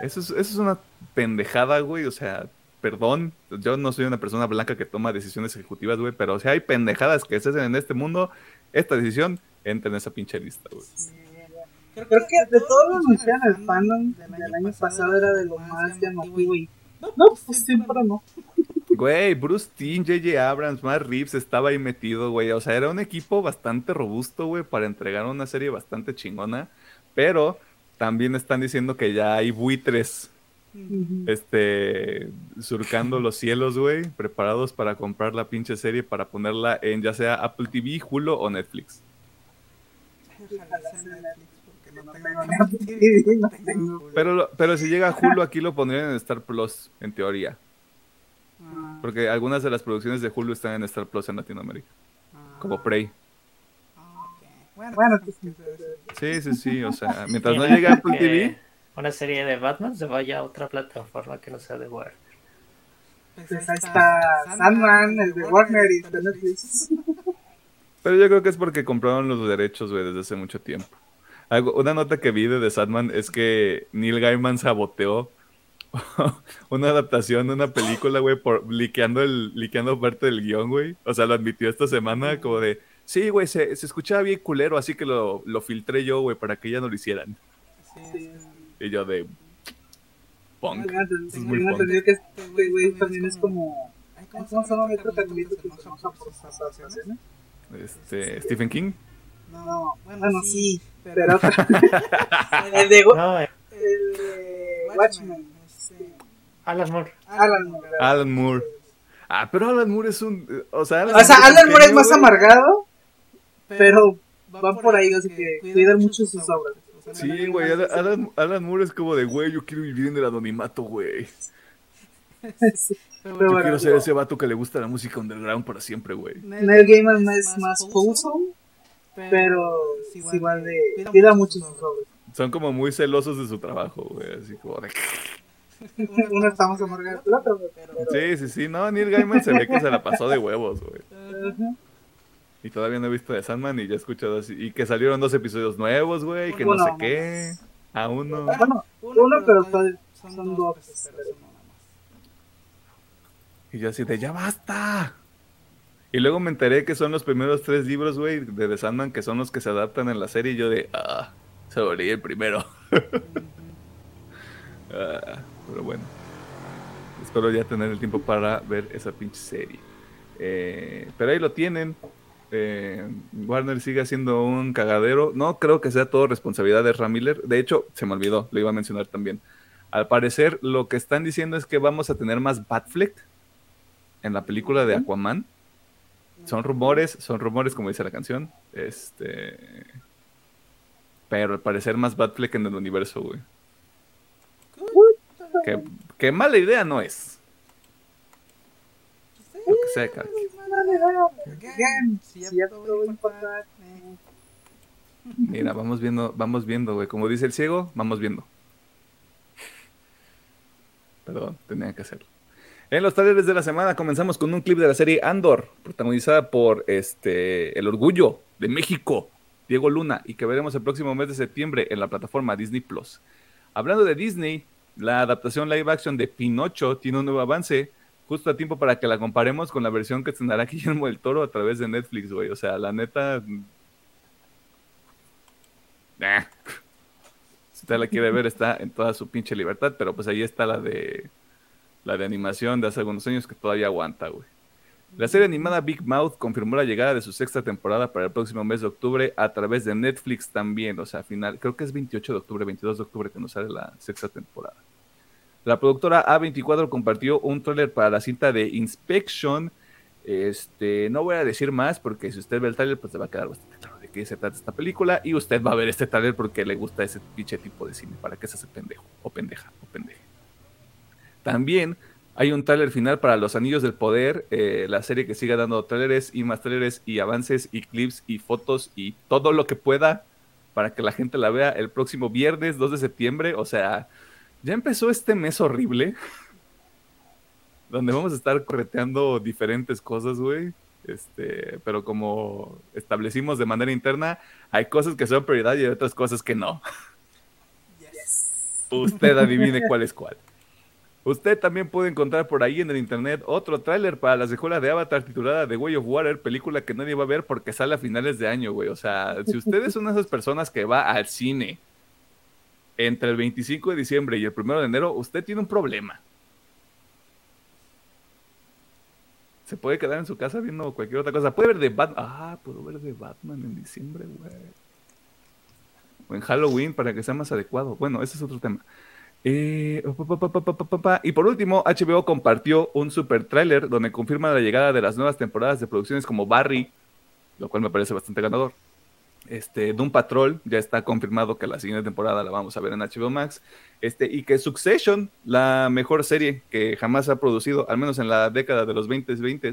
Eso es, eso es una pendejada, güey. O sea, perdón, yo no soy una persona blanca que toma decisiones ejecutivas, güey, pero si hay pendejadas que se hacen en este mundo, esta decisión entra en esa pinche lista, güey. Creo, que, de todos los anunciados el fandom del año pasado era de lo más llamativo y... No, pues siempre no. Güey, Bruce Timm, J.J. Abrams, Matt Reeves estaba ahí metido, güey. O sea, era un equipo bastante robusto, güey, para entregar una serie bastante chingona. Pero también están diciendo que ya hay buitres, este, surcando los cielos, güey, preparados para comprar la pinche serie para ponerla en ya sea Apple TV, Hulu o Netflix. Pero, pero si llega Hulu, aquí lo pondrían en Star Plus, en teoría. Ah. Porque algunas de las producciones de Hulu están en Star Plus en Latinoamérica. Como ah. Prey. Bueno, pues, sí, sí, sí. O sea, mientras no llegue a Apple TV. Una serie de Batman se vaya a otra plataforma que no sea de Warner. Pues ahí está Sandman, el de Warner y Netflix. Pero yo creo que es porque compraron los derechos, güey, desde hace mucho tiempo. Algo- una nota que vi de The Sandman es que Neil Gaiman saboteó una adaptación de una película, güey, por liqueando, el, liqueando parte del guion, güey. O sea, lo admitió esta semana como de, sí, güey, se, se escuchaba bien culero, así que lo, lo filtré yo, güey, para que ya no lo hicieran. Sí. Y yo de... Punk. Es muy que este güey también es como. ¿Cómo se llama el protagonista que se enoja por sus adaptaciones? Este, Stephen King. No, bueno, sí, pero. el de. No, eh, El de Watchmen. este, Alan Moore. Alan Moore. Alan Moore. Ah, pero Alan Moore es un... O sea, O sea, Alan Moore es más güey. amargado, pero van por ahí, así que cuidan mucho sus obras. O sea, Sí, güey, Alan, Alan- Alan Moore es como de, güey, yo quiero vivir en el anonimato, güey. Sí, Yo pero bueno, quiero ser ese vato que le gusta la música underground para siempre, güey. Neil Gaiman es más wholesome, pero es igual de. Cuida mucho sus obras. Son como muy celosos de su trabajo, güey. Así como de... Uno está más amargado que el otro, güey, pero. Sí, sí, sí. No, Neil Gaiman se ve que se la pasó de huevos, güey. Y todavía no he visto de Sandman y ya he escuchado así. Y que salieron dos episodios nuevos, güey. Que no sé qué. A uno. Bueno, uno, pero son, son dos. pero no nada más. Y yo así de, ya basta. Y luego me enteré que son los primeros tres libros, güey, de The Sandman, que son los que se adaptan en la serie. Y yo de, ah, solo leí el primero. Ah, pero bueno. Espero ya tener el tiempo para ver esa pinche serie. Eh, pero ahí lo tienen. Eh, Warner sigue siendo un cagadero. No creo que sea todo responsabilidad de Ramiller. De hecho, se me olvidó, lo iba a mencionar también. Al parecer, lo que están diciendo es que vamos a tener más Batfleck en la película de Aquaman. Son rumores, son rumores como dice la canción. Este. Pero al parecer más Batfleck en el universo, güey. Que, mala idea no es. Lo que sea, cada quien. Again, si ya todo va a impactar. eh, Mira, vamos viendo, vamos viendo, güey. Como dice el ciego, vamos viendo. Perdón, tenía que hacerlo. En los talleres de la semana comenzamos con un clip de la serie Andor, protagonizada por este El Orgullo de México, Diego Luna, y que veremos el próximo mes de septiembre en la plataforma Disney Plus. Hablando de Disney, la adaptación live action de Pinocho tiene un nuevo avance, justo a tiempo para que la comparemos con la versión que tendrá Guillermo del Toro a través de Netflix, güey. O sea, la neta. Nah. Si usted la quiere ver, está en toda su pinche libertad, pero pues ahí está la de la de animación de hace algunos años que todavía aguanta, güey. La serie animada Big Mouth confirmó la llegada de su sexta temporada para el próximo mes de octubre a través de Netflix también, o sea, final, creo que es 28 de octubre, 22 de octubre que nos sale la sexta temporada. La productora A24 compartió un tráiler para la cinta de Inspection. Este, no voy a decir más porque si usted ve el tráiler, pues le va a quedar bastante claro de qué se trata esta película y usted va a ver este tráiler porque le gusta ese pinche tipo de cine, para que se hace pendejo o pendeja o pendeje. También hay un tráiler final para Los Anillos del Poder, eh, la serie que siga dando tráileres y más tráileres y avances y clips y fotos y todo lo que pueda para que la gente la vea el próximo viernes 2 de septiembre. O sea, ya empezó este mes horrible donde vamos a estar correteando diferentes cosas, güey. Este, pero como establecimos de manera interna, hay cosas que son prioridad y hay otras cosas que no. Usted adivine cuál es cuál. Usted también puede encontrar por ahí en el internet otro tráiler para la secuela de Avatar titulada The Way of Water, película que nadie va a ver porque sale a finales de año, güey. O sea, si usted es una de esas personas que va al cine entre el 25 de diciembre y el 1 de enero, usted tiene un problema. Se puede quedar en su casa viendo cualquier otra cosa. Puede ver de Batman. Ah, puedo ver de Batman en diciembre, güey. O en Halloween para que sea más adecuado. Bueno, ese es otro tema. Eh. Y por último, HBO compartió un super tráiler donde confirma la llegada de las nuevas temporadas de producciones como Barry, lo cual me parece bastante ganador. Este, Doom Patrol, ya está confirmado que la siguiente temporada la vamos a ver en HBO Max. Este, y que Succession, la mejor serie que jamás ha producido, al menos en la década de los 20 20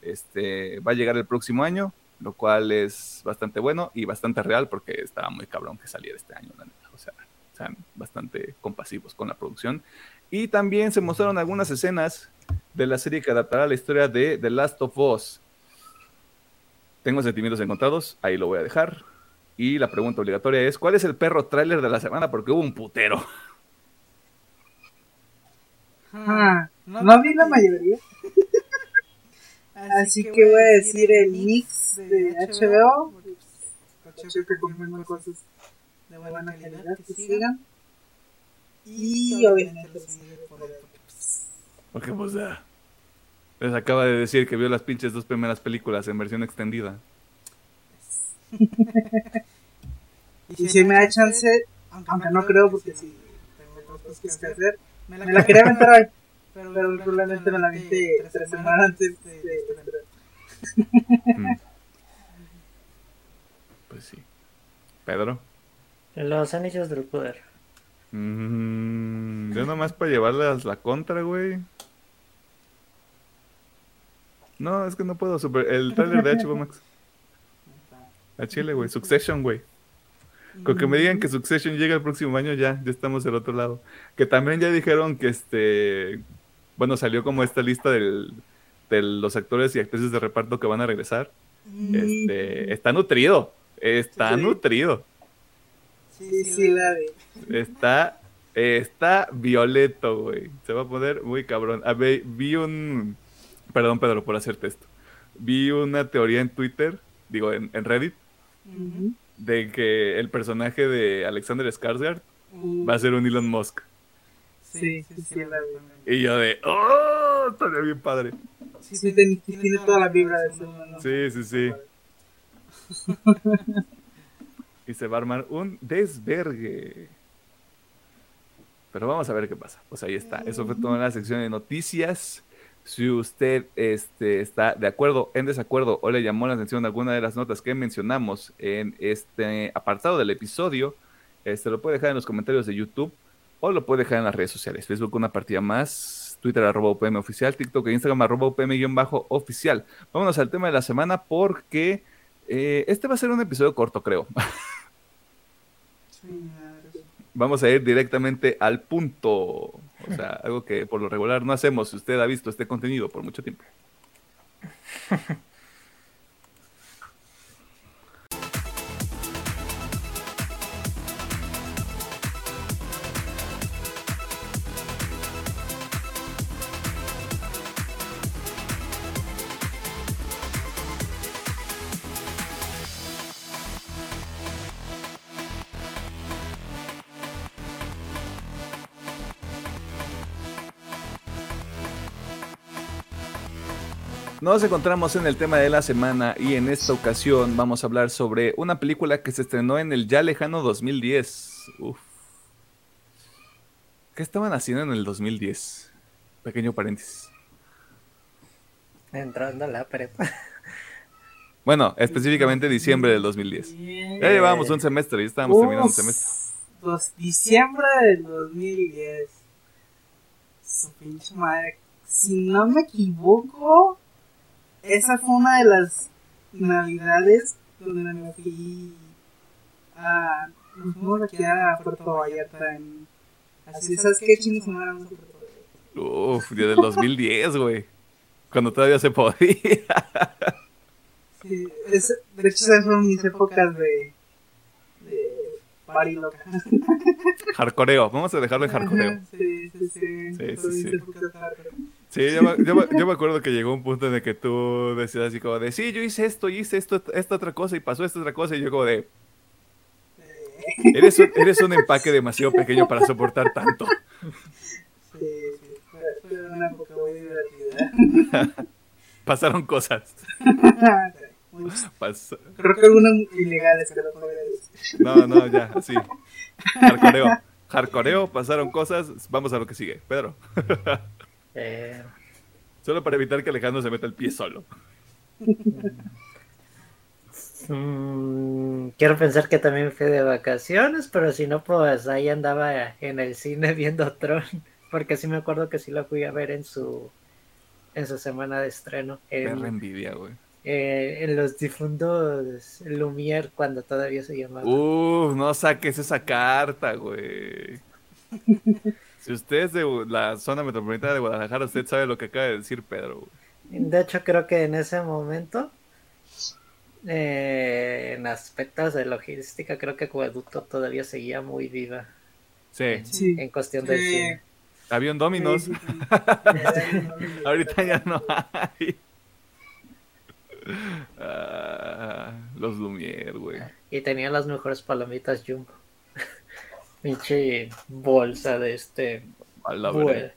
este, va a llegar el próximo año, lo cual es bastante bueno y bastante real porque estaba muy cabrón que saliera este año, la neta. O sea, están bastante compasivos con la producción. Y también se mostraron algunas escenas de la serie que adaptará la historia de The Last of Us. Tengo sentimientos encontrados, ahí lo voy a dejar. Y la pregunta obligatoria es, ¿cuál es el perro tráiler de la semana? Porque hubo un putero. Ah, no vi la mayoría. Así que voy a decir el mix de HBO. HBO cosas de buena calidad que sigan. Y obviamente Porque pues ya. Les acaba de decir que vio las pinches dos primeras películas en versión extendida. y si me da chance, aunque no creo porque si tengo cosas que hacer, me la quería aventar hoy. Pero, probablemente me la viste tres semanas antes de, mm. Pues sí. Pedro. Los anillos del poder. Mm, yo nomás para llevarles la contra, güey. No, es que no puedo. Super... El trailer de HBO Max. A Chile, güey. Succession, güey. Con que me digan que Succession llega el próximo año, ya, ya estamos del otro lado. Que también ya dijeron que este. Bueno, salió como esta lista del, de los actores y actrices de reparto que van a regresar. Este, está nutrido. Está nutrido. Sí, sí, la Está, está violeto, güey. Se va a poner muy cabrón. A ver, vi un. Perdón, Pedro, por hacerte esto. Vi una teoría en Twitter, digo, en, Reddit, de que el personaje de Alexander Skarsgård va a ser un Elon Musk. Sí, sí, sí, la Y yo de, ¡oh! Estaría bien padre. Sí, tiene, toda la vibra de ese Sí, sí, sí. y se va a armar un desvergue. Pero vamos a ver qué pasa. Pues ahí está. Eso fue toda la sección de noticias. Si usted este, está de acuerdo, en desacuerdo o le llamó la atención alguna de las notas que mencionamos en este apartado del episodio, este, lo puede dejar en los comentarios de YouTube o lo puede dejar en las redes sociales. Facebook una partida más, Twitter arroba UPM oficial, TikTok e Instagram arroba UPM-oficial. Vámonos al tema de la semana porque eh, este va a ser un episodio corto, creo. Vamos a ir directamente al punto. O sea, algo que por lo regular no hacemos usted ha visto este contenido por mucho tiempo. Nos encontramos en el tema de la semana y en esta ocasión vamos a hablar sobre una película que se estrenó en el ya lejano 2010. Uf. ¿Qué estaban haciendo en el 2010? Pequeño paréntesis. Entrando a la prepa. Bueno, específicamente diciembre del 2010. Ya llevábamos un semestre, y estábamos terminando un semestre. Dos, diciembre del 2010. Su pinche madre. Si no me equivoco, esa fue una de las navidades donde me fui a. Nos fuimos aquí a Puerto Vallarta. En, así, ¿sabes qué chingos a Uf, día del 2010, güey. Cuando todavía se podía. Sí, es, de hecho, esas fueron mis épocas de. de. party loca. Hardcoreo, vamos a dejarlo en hardcoreo. Sí, sí, sí. sí, sí, sí. Sí, yo me, yo, me, acuerdo que llegó un punto en el que tú decías así como de, sí, yo hice esto, hice esto, esta otra cosa y pasó esta otra cosa y yo como de, eres un, eres un empaque demasiado pequeño para soportar tanto. Sí, fue una época muy divertida. Pasaron cosas. Creo que algunas ilegales que no. No, no, ya, así. Hardcoreo. Hardcoreo, pasaron cosas, vamos a lo que sigue. Pedro. Eh, solo para evitar que Alejandro se meta el pie solo. Mm, quiero pensar que también fue de vacaciones, pero si no, pues ahí andaba en el cine viendo Tron, porque sí me acuerdo que sí lo fui a ver en su en su semana de estreno. En, envidia, güey. Eh, en los difuntos Lumière cuando todavía se llamaba. Uf, no saques esa carta, güey. Si usted es de la zona metropolitana de Guadalajara, usted sabe lo que acaba de decir Pedro. De hecho, creo que en ese momento eh, en aspectos de logística, creo que Acueducto todavía seguía muy viva Sí. Sí. en cuestión del Sí. cine. Había un Dominos. Sí, sí, sí. Ahorita ya no hay. Ah, los Lumière, güey. Y tenía las mejores palomitas Jumbo. Pinche bolsa de este. A la bue- verga.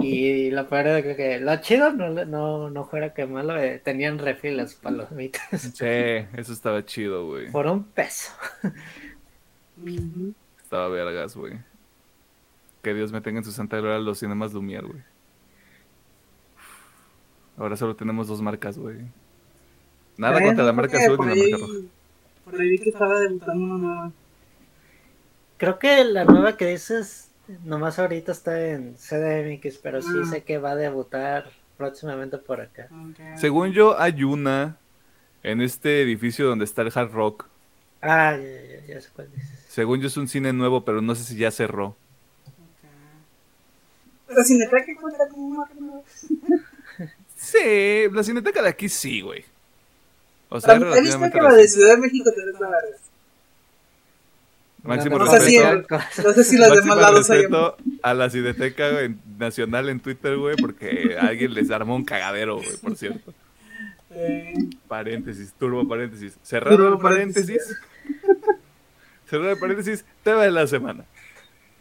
Y la peor que, que lo chido no, no, no fuera que malo, eh, tenían refil las palomitas Sí, eso estaba chido, güey. por un peso. Estaba vergas, güey. Que Dios me tenga en su santa gloria los cinemas Lumière, güey. Ahora solo tenemos dos marcas, güey. Nada contra la marca azul ni la marca roja. Por ahí vi que estaba debutando una nueva. Creo que la nueva que dices, nomás ahorita está en CDMX, pero sí Ah. sé que va a debutar próximamente por acá. Según yo, hay una en este edificio donde está el Hard Rock. Ah, ya, ya, ya sé cuál dices. Según yo es un cine nuevo, pero no sé si ya cerró. La Cineteca cuenta como una. Sí, la cineteca de aquí sí, güey. O sea, He visto que la de. Ciudad de México te la. Máximo No, respeto. No sé si los demás lados respeto a la cineteca nacional en Twitter, güey, porque alguien les armó un cagadero, güey, por cierto. Eh, Paréntesis, turbo paréntesis. Cerrado Turbo el paréntesis. Cerrado el paréntesis, tema de la semana.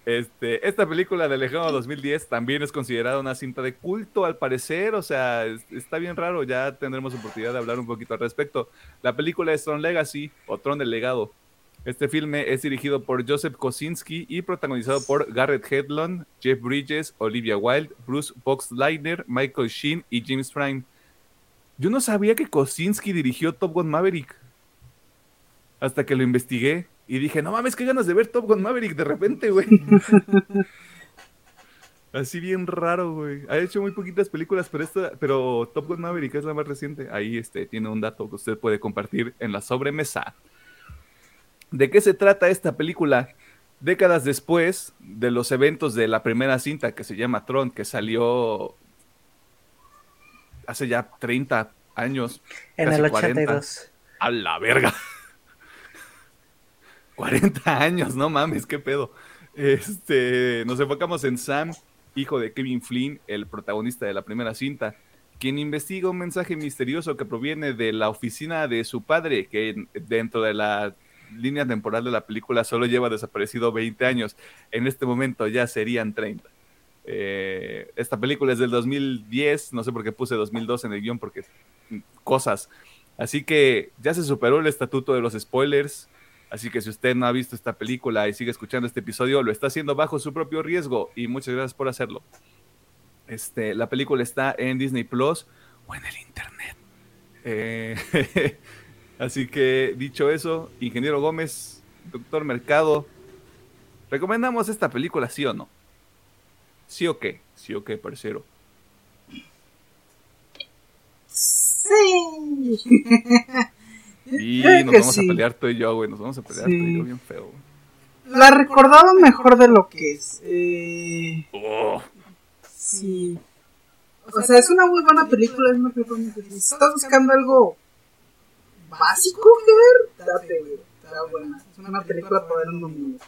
Este, esta película de Lejano 2010 también es considerada una cinta de culto al parecer, o sea, es- está bien raro, ya tendremos oportunidad de hablar un poquito al respecto. La película es Tron Legacy o Tron del Legado. Este filme es dirigido por Joseph Kosinski y protagonizado por Garrett Hedlund, Jeff Bridges, Olivia Wilde, Bruce Boxleitner, Michael Sheen y James Frank. Yo no sabía que Kosinski dirigió Top Gun Maverick. Hasta que lo investigué y dije, no mames, qué ganas de ver Top Gun Maverick de repente, güey. Así bien raro, güey. Ha hecho muy poquitas películas, pero esta, pero Top Gun Maverick es la más reciente. Ahí este, tiene un dato que usted puede compartir en la sobremesa. ¿De qué se trata esta película? Décadas después de los eventos de la primera cinta que se llama Tron, que salió hace ya 30 años. En casi el 40. 82. A la verga. 40 años, no mames, qué pedo. Este, nos enfocamos en Sam, hijo de Kevin Flynn, el protagonista de la primera cinta, quien investiga un mensaje misterioso que proviene de la oficina de su padre, que en- dentro de la línea temporal de la película solo lleva desaparecido 20 años. En este momento ya serían 30. Eh, esta película es del 2010, no sé por qué puse 2002 en el guion, porque mm, cosas. Así que ya se superó el estatuto de los spoilers. Así que si usted no ha visto esta película y sigue escuchando este episodio, lo está haciendo bajo su propio riesgo. Y muchas gracias por hacerlo. Este, la película está en Disney Plus o en el Internet. Eh, así que dicho eso, Ingeniero Gómez, Doctor Mercado, ¿recomendamos esta película, sí o no? ¿Sí o qué? ¿Sí o qué, parcero? Sí. Y Creo nos vamos sí. a pelear tú y yo, güey. Nos vamos a pelear tú y Sí. yo bien feo. güey. La recordaba mejor de lo que es. Eh, Oh, sí. O sea, es una muy buena película. Es una película muy difícil. Si estás buscando algo básico que ver, date, güey. Está buena. Es una película para ver un domingo.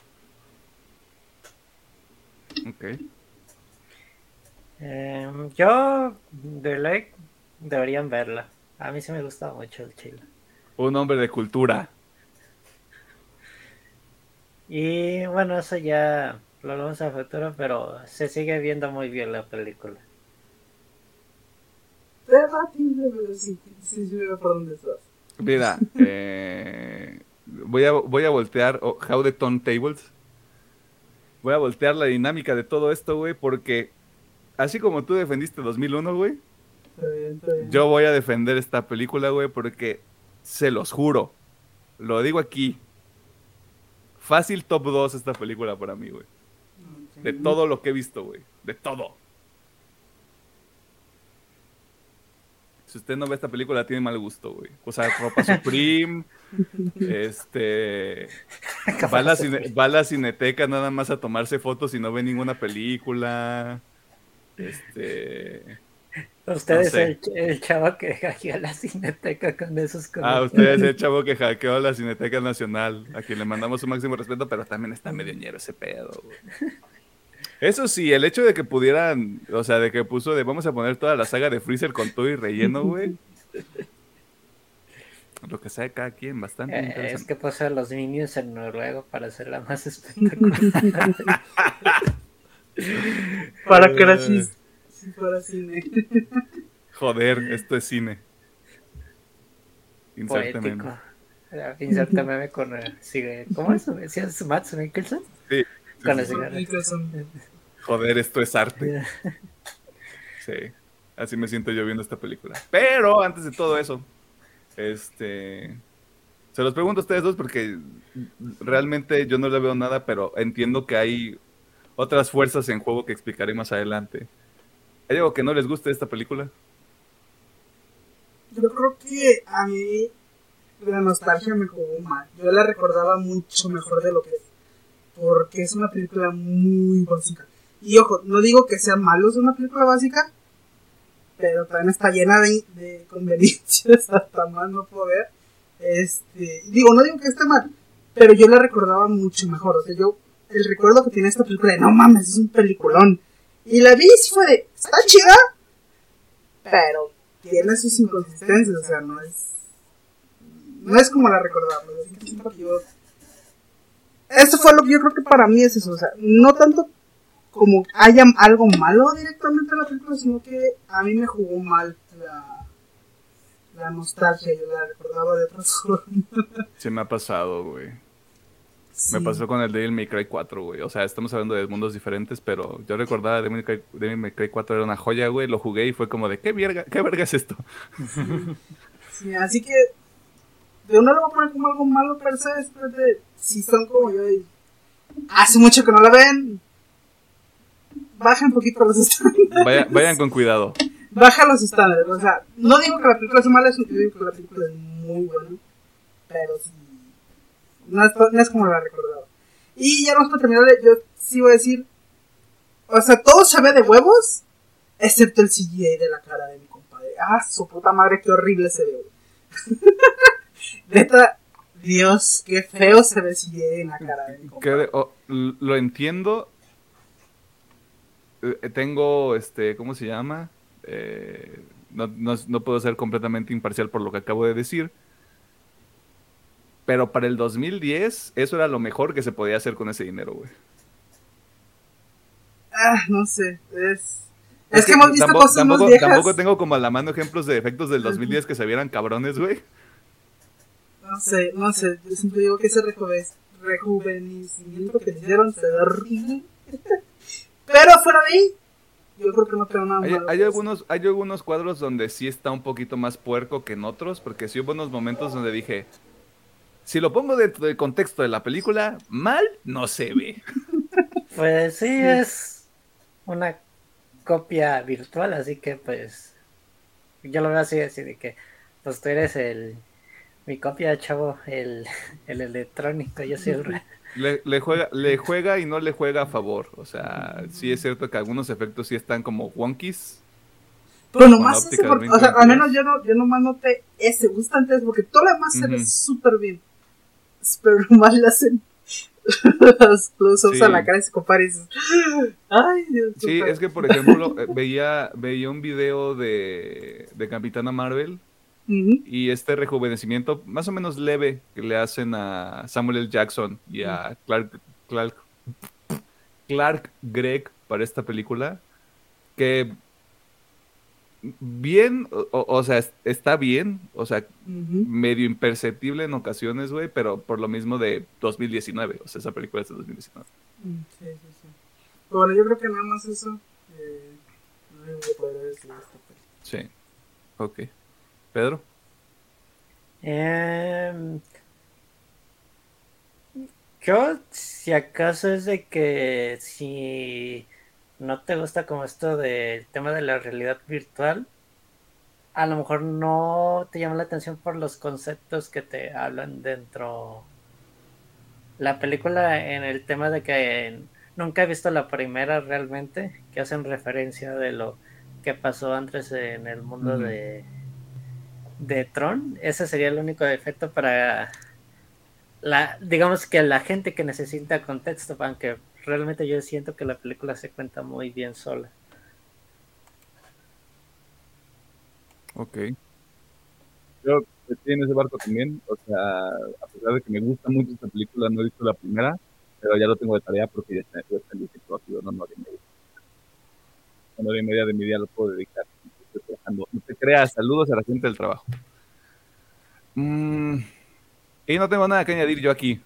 ok. Em, yo, de ley, deberían verla. A mí sí me gusta mucho el chile. Un hombre de cultura. Y bueno, eso ya lo hablamos a futuro, pero se sigue viendo muy bien la película. Debatible, pero sí. Sí, por dónde estás. Mira, eh, voy, a, voy a voltear oh, How the Turntables. Voy a voltear la dinámica de todo esto, güey, porque así como tú defendiste 2001, güey, Está bien, está bien. yo voy a defender esta película, güey, porque se los juro, lo digo aquí, fácil top 2 esta película para mí, güey. De todo lo que he visto, güey. De todo. Si usted no ve esta película, tiene mal gusto, güey. O sea, ropa Supreme. este. Va a, la cine- va a la cineteca nada más a tomarse fotos y no ve ninguna película. Este. Usted No es el, el chavo que hackeó la cineteca con esos Ah, usted es el chavo que hackeó la Cineteca Nacional, a quien le mandamos un máximo respeto, pero también está medio ñero ese pedo. güey. Eso sí, el hecho de que pudieran, o sea, de que puso de vamos a poner toda la saga de Freezer con todo y relleno, güey. Lo que sabe cada quien, bastante Eh, es que puso a los niños en noruego para hacerla más espectacular. Para que era Eh. así, si fuera cine. Joder, esto es cine. Inserte Inserta meme con. eh, ¿Cómo es? ¿Decías Matt Mikkelsen? Sí, Con el cigarro. Joder, esto es arte. Sí, así me siento yo viendo esta película. Pero antes de todo eso, este. Se los pregunto a ustedes dos porque realmente yo no le veo nada, pero entiendo que hay otras fuerzas en juego que explicaré más adelante. ¿Hay algo que no les guste de esta película? Yo creo que a mí la nostalgia me jugó mal. Yo la recordaba mucho mejor de lo que. Porque es una película muy básica. Y ojo, no digo que sea malo, es una película básica. Pero también está llena de, de conveniencias hasta más no poder. Este, digo, no digo que esté mal. Pero yo la recordaba mucho mejor. O sea, yo, el recuerdo que tiene esta película de no mames, es un peliculón. Y la vi y fue de, está chida. Pero tiene sus inconsistencias, o sea, no es. No es como la recordaba. yo- Eso fue lo que yo creo que para mí es eso, o sea, no tanto como haya algo malo directamente en la película, sino que a mí me jugó mal la, la nostalgia, yo la recordaba de otra forma. Se me ha pasado, güey. Sí. Me pasó con el Devil May Cry 4, güey. O sea, estamos hablando de mundos diferentes, pero yo recordaba Devil May Cry, Devil May Cry 4 era una joya, güey. Lo jugué y fue como de, ¿qué verga, qué verga es esto? Sí, así que yo no lo voy a poner como algo malo per se, simplemente si son como yo y hace mucho que no la ven, baja un poquito los estándares. Vaya- vayan con cuidado. Baja los estándares, o sea, no digo que la película sea mala, yo digo que la película es muy buena, pero sí, no es, no es como la recordaba. Y ya más para terminar, yo sí voy a decir, o sea, todo se ve de huevos, excepto el CGI de la cara de mi compadre. Ah, su puta madre, qué horrible se ve. Neta, Dios, qué feo se ve CGI en la cara de mi compadre. Que, oh, lo entiendo. Eh, tengo, este, ¿cómo se llama? Eh, no, no- no puedo ser completamente imparcial por lo que acabo de decir. Pero para el 2010, eso era lo mejor que se podía hacer con ese dinero, güey. Ah, no sé, es... Es, que, hemos visto tampoco, cosas más tampoco, viejas. tampoco tengo como a la mano ejemplos de efectos del 2010 que se vieran cabrones, güey. No sé, no sé, yo siempre digo que ese rejuve- rejuvenecimiento que le hicieron se ve horrible. Pero fuera de ahí, yo creo que no tengo nada Hay, malo. hay algunos, hay algunos cuadros donde sí está un poquito más puerco que en otros, porque sí hubo unos momentos donde dije, si lo pongo dentro del contexto de la película, mal no se ve. Pues sí, es una copia virtual, así que pues yo lo veo así, así de que pues tú eres el mi copia chavo, el, el electrónico, yo soy el Le, le juega, le juega y no le juega a favor. O sea, sí es cierto que algunos efectos sí están como wonkies. Pero nomás ese, por- del o sea, 2022. al menos yo no, yo nomás noté ese gusto antes, porque todo lo demás se ve súper bien. Pero nomás le hacen los close-ups Sí. a la cara de ese compadre y dices, ay, Dios Sí, súper". es que por ejemplo, eh, veía, veía un video de, de Capitana Marvel Y este rejuvenecimiento más o menos leve que le hacen a Samuel L. Jackson y a Clark, Clark, Clark Gregg para esta película, que bien, o, sea, es- está bien, o sea, medio imperceptible en ocasiones, güey, pero por lo mismo de 2019, o sea, esa película es de 2019. Mm, Sí, sí, sí. Bueno, yo creo que nada más eso. Eh, no poder decir esto. pues. Sí, ok. Pedro. Em, yo, si acaso es de que si no te gusta como esto del tema de la realidad virtual, a lo mejor no te llama la atención por los conceptos que te hablan dentro la película en el tema de que nunca he visto la primera realmente, que hacen referencia de lo que pasó antes en el mundo de, de Tron. Ese sería el único defecto para la, digamos que la gente que necesita contexto, aunque realmente yo siento que la película se cuenta muy bien sola. Ok. Yo estoy en ese barco también, o sea, a pesar de que me gusta mucho esta película, no he visto la primera, pero ya lo tengo de tarea porque ya está, ya está en no, no, una hora y media de mi día lo puedo dedicar. No te creas, saludos a la gente del trabajo. Mm, y no tengo nada que añadir yo aquí.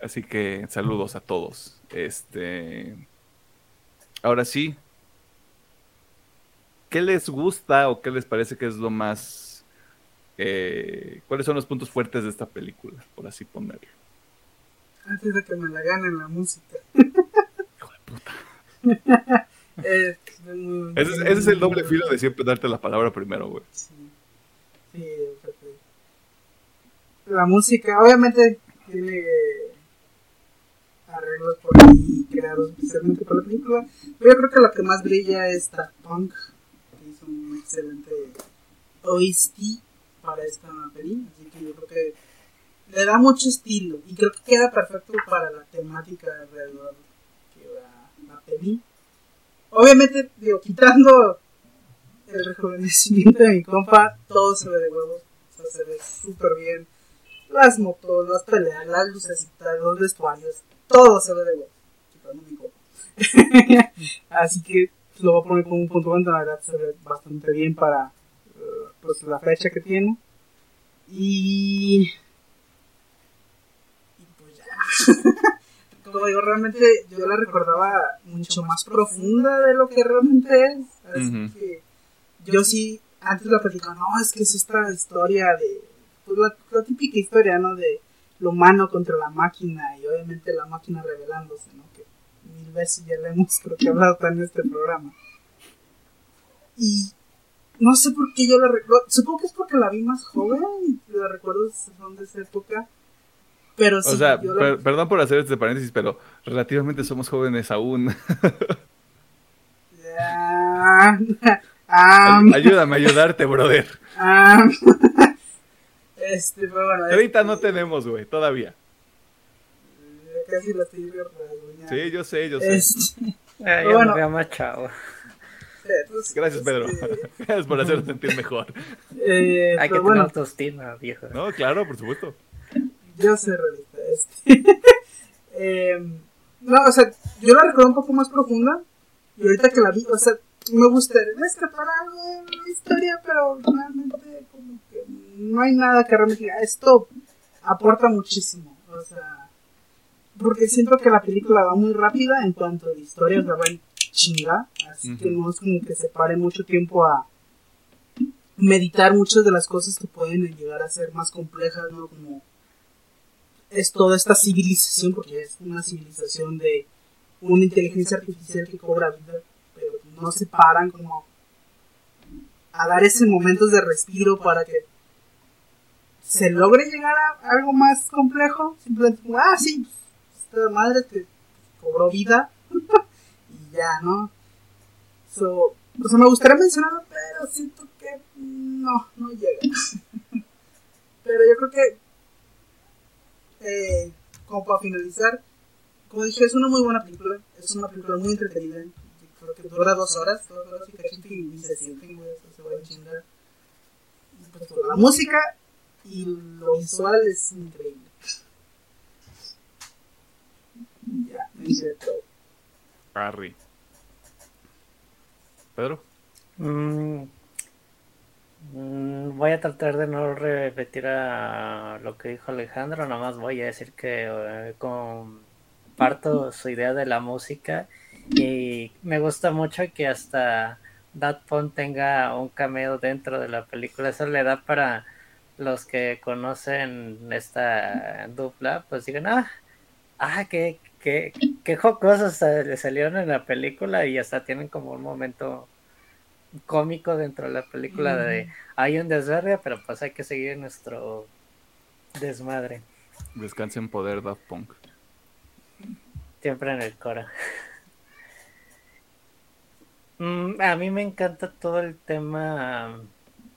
Así que saludos a todos. Este. Ahora sí. ¿Qué les gusta o qué les parece que es lo más. Eh, ¿Cuáles son los puntos fuertes de esta película? Por así ponerlo. Antes de que me la ganen la música. Hijo de puta. ese, es, el doble filo de siempre darte la palabra primero, güey. Sí. sí la música, obviamente, tiene arreglos por ahí creados especialmente para la película. Pero yo creo que lo que más brilla es Daft Punk, que hizo un excelente OST para esta película. Así que yo creo que le da mucho estilo y creo que queda perfecto para la temática alrededor Obviamente, digo, quitando el rejuvenecimiento de mi compa, todo se ve de huevos. O sea, se ve súper bien. Las motos, las peleas, las luces, los vestuarios, todo se ve de huevos. Quitando mi compa. Así que lo voy a poner como un punto bueno, la verdad se ve bastante bien para uh, pues, la fecha que tiene. Y. Y pues ya. como digo, realmente yo la recordaba mucho más profunda de lo que realmente es. Que yo sí, antes la platicaba, no, es que es esta historia de, pues la, típica historia, ¿no? De lo humano contra la máquina y obviamente la máquina revelándose, ¿no? Que mil veces ya le hemos creo que hablado en este programa. Y no sé por qué yo la recuerdo, supongo que es porque la vi más joven y la recuerdo son de esa época pero sí, o sea, perdón por hacer este paréntesis, pero relativamente somos jóvenes aún. Ayúdame a ayudarte, brother. este, pero bueno. 30 no tenemos, güey, todavía. Casi la estoy Sí, yo sé, yo sé. Este, Ay, bueno, me más chavo. Pues, Gracias, Pedro. Este, Gracias por hacernos sentir mejor. Eh, Hay que tener autoestima, viejo. No, claro, por supuesto yo soy realista. Este. Em, no, o sea, yo la recuerdo un poco más profunda. Y ahorita que la vi, o sea, me gustaría escapar algo de la historia, pero realmente como que no hay nada que realmente diga, esto aporta muchísimo. O sea, porque siento que la película va muy rápida en cuanto a la historia, o sea, va en chinga. Así que no es como que se pare mucho tiempo a meditar muchas de las cosas que pueden llegar a ser más complejas, ¿no? Como es toda esta civilización, porque es una civilización de una inteligencia artificial que cobra vida, pero no se paran como a dar ese momento de respiro para que se logre llegar a algo más complejo. Simplemente como, ah, sí, esta madre que cobró vida y ya, ¿no? So, me gustaría mencionarlo, pero siento que no, no llega. pero yo creo que eh, como para finalizar, como dije, es una muy buena película, es una película muy entretenida, creo que dura dos horas, dos horas y cachito y se sienten, se va a chingar. Pues, la música y lo visual es increíble. Ya, me hice todo. Harry. ¿Pedro? Mm, voy a tratar de no repetir lo que dijo Alejandro, nomás voy a decir que eh, comparto su idea de la música y me gusta mucho que hasta Dat Pont tenga un cameo dentro de la película. Eso le da para los que conocen esta dupla, pues digan, ah, ah, qué, qué, qué jocosos le salieron en la película y hasta tienen como un momento cómico dentro de la película de hay un desvergue, pero pues hay que seguir nuestro desmadre. Descanse en poder Daft Punk. Siempre en el coro. Mm, a mí me encanta todo el tema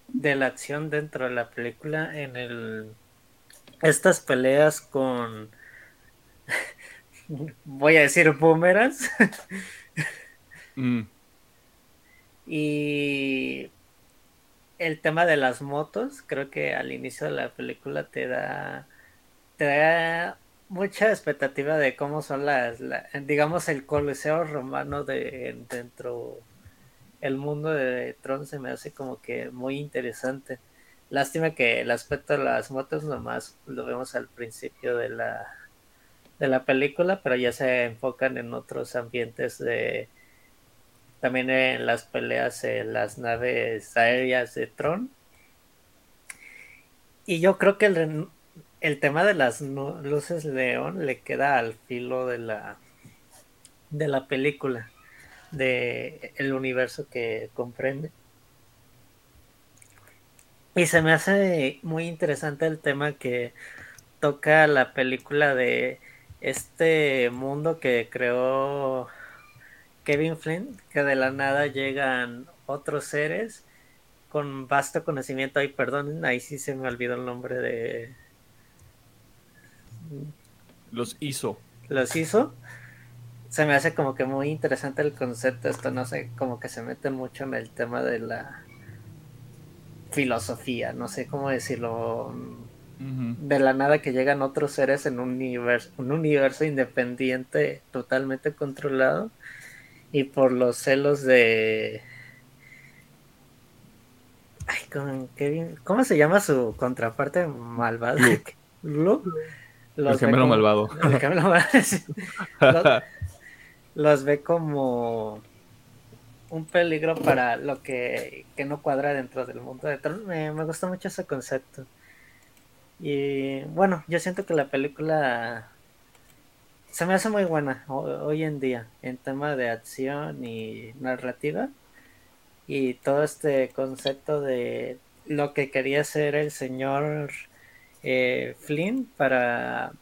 de la acción dentro de la película en el estas peleas con voy a decir boomerangs mm. Y el tema de las motos creo que al inicio de la película te da te da mucha expectativa de cómo son las, digamos el coliseo romano de dentro el mundo de Tron se me hace como que muy interesante. Lástima que el aspecto de las motos nomás lo vemos al principio de la de la película pero ya se enfocan en otros ambientes de también en las peleas en las naves aéreas de Tron. Y yo creo que el, el tema de las luces león le queda al filo de la de la película de el universo que comprende. Y se me hace muy interesante el tema que toca la película de este mundo que creó Kevin Flynn que de la nada llegan otros seres con vasto conocimiento ay perdón ahí sí se me olvidó el nombre de los hizo. Los hizo. Se me hace como que muy interesante el concepto. Esto no sé, como que se mete mucho en el tema de la filosofía. No sé cómo decirlo. De la nada que llegan otros seres en un universo, un universo independiente, totalmente controlado. Y por los celos de. Ay, con Kevin. ¿Cómo se llama su contraparte malvada? el gemelo malvado. los, ve como un peligro para lo que, no cuadra dentro del mundo de Tron. Me, me gusta mucho ese concepto. Y bueno, yo siento que la película se me hace muy buena hoy en día en tema de acción y narrativa. Y todo este concepto de lo que quería ser el señor eh, Flynn para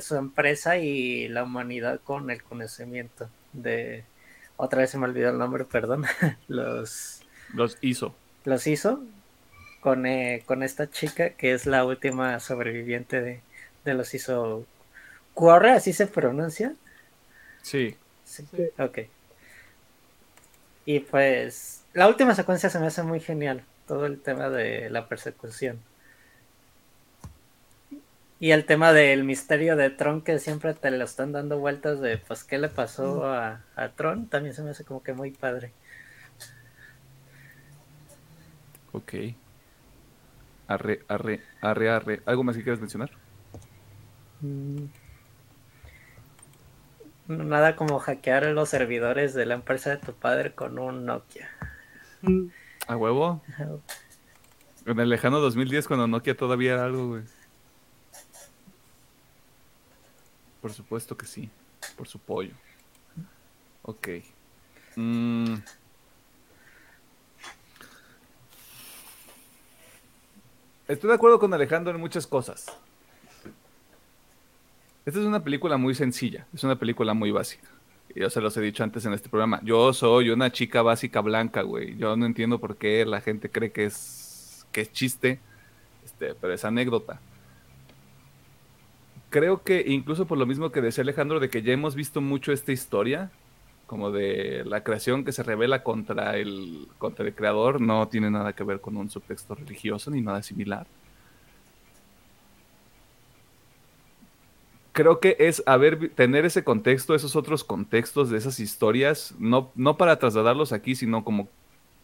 su empresa y la humanidad con el conocimiento de otra vez se me olvidó el nombre, perdón. los los hizo. Los hizo con, eh, con esta chica que es la última sobreviviente de, de los hizo. ¿Corre? ¿Así se pronuncia? Sí. sí. Ok. Y pues la última secuencia se me hace muy genial. Todo el tema de la persecución. Y el tema del misterio de Tron que siempre te lo están dando vueltas de pues qué le pasó a, a Tron, también se me hace como que muy padre. Ok. Arre, arre, arre, arre. ¿Algo más que quieras mencionar? Mm. Nada como hackear los servidores de la empresa de tu padre con un Nokia. ¿A huevo? En el lejano 2010 cuando Nokia todavía era algo, güey. Por supuesto que sí. Por su pollo. Ok. Mm. Estoy de acuerdo con Alejandro en muchas cosas. Esta es una película muy sencilla. Es una película muy básica. Yo se los he dicho antes en este programa. Yo soy una chica básica blanca, güey. Yo no entiendo por qué la gente cree que es, que es chiste. Este, pero es anécdota creo que incluso por lo mismo que decía Alejandro, de que ya hemos visto mucho esta historia, como de la creación que se revela contra el, contra el creador, no tiene nada que ver con un subtexto religioso ni nada similar. Creo que es haber, tener ese contexto, esos otros contextos de esas historias, no, no para trasladarlos aquí, sino como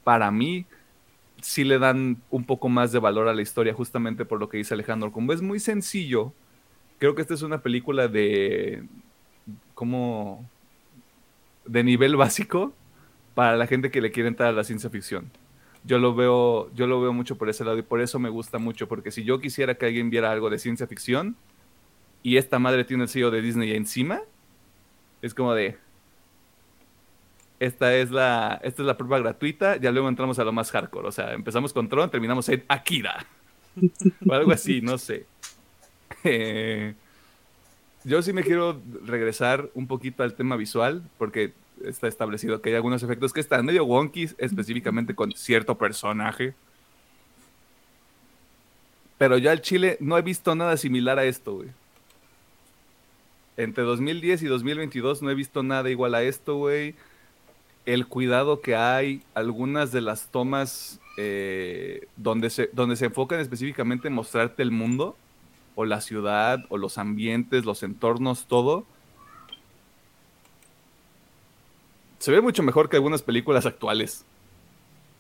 para mí, sí le dan un poco más de valor a la historia, justamente por lo que dice Alejandro. Como es muy sencillo, creo que esta es una película de como de nivel básico para la gente que le quiere entrar a la ciencia ficción. Yo lo veo, yo lo veo mucho por ese lado y por eso me gusta mucho, porque si yo quisiera que alguien viera algo de ciencia ficción y esta madre tiene el sello de Disney encima, es como de esta es la esta es la prueba gratuita, ya luego entramos a lo más hardcore, o sea, empezamos con Tron, terminamos en Akira. o algo así, no sé. yo sí me quiero regresar un poquito al tema visual, porque está establecido que hay algunos efectos que están medio wonky, específicamente con cierto personaje. Pero ya al Chile no he visto nada similar a esto, güey. Entre 2010 y 2022 no he visto nada igual a esto, güey. El cuidado que hay, algunas de las tomas eh, donde, se, donde se enfocan específicamente en mostrarte el mundo, o la ciudad, o los ambientes, los entornos, todo se ve mucho mejor que algunas películas actuales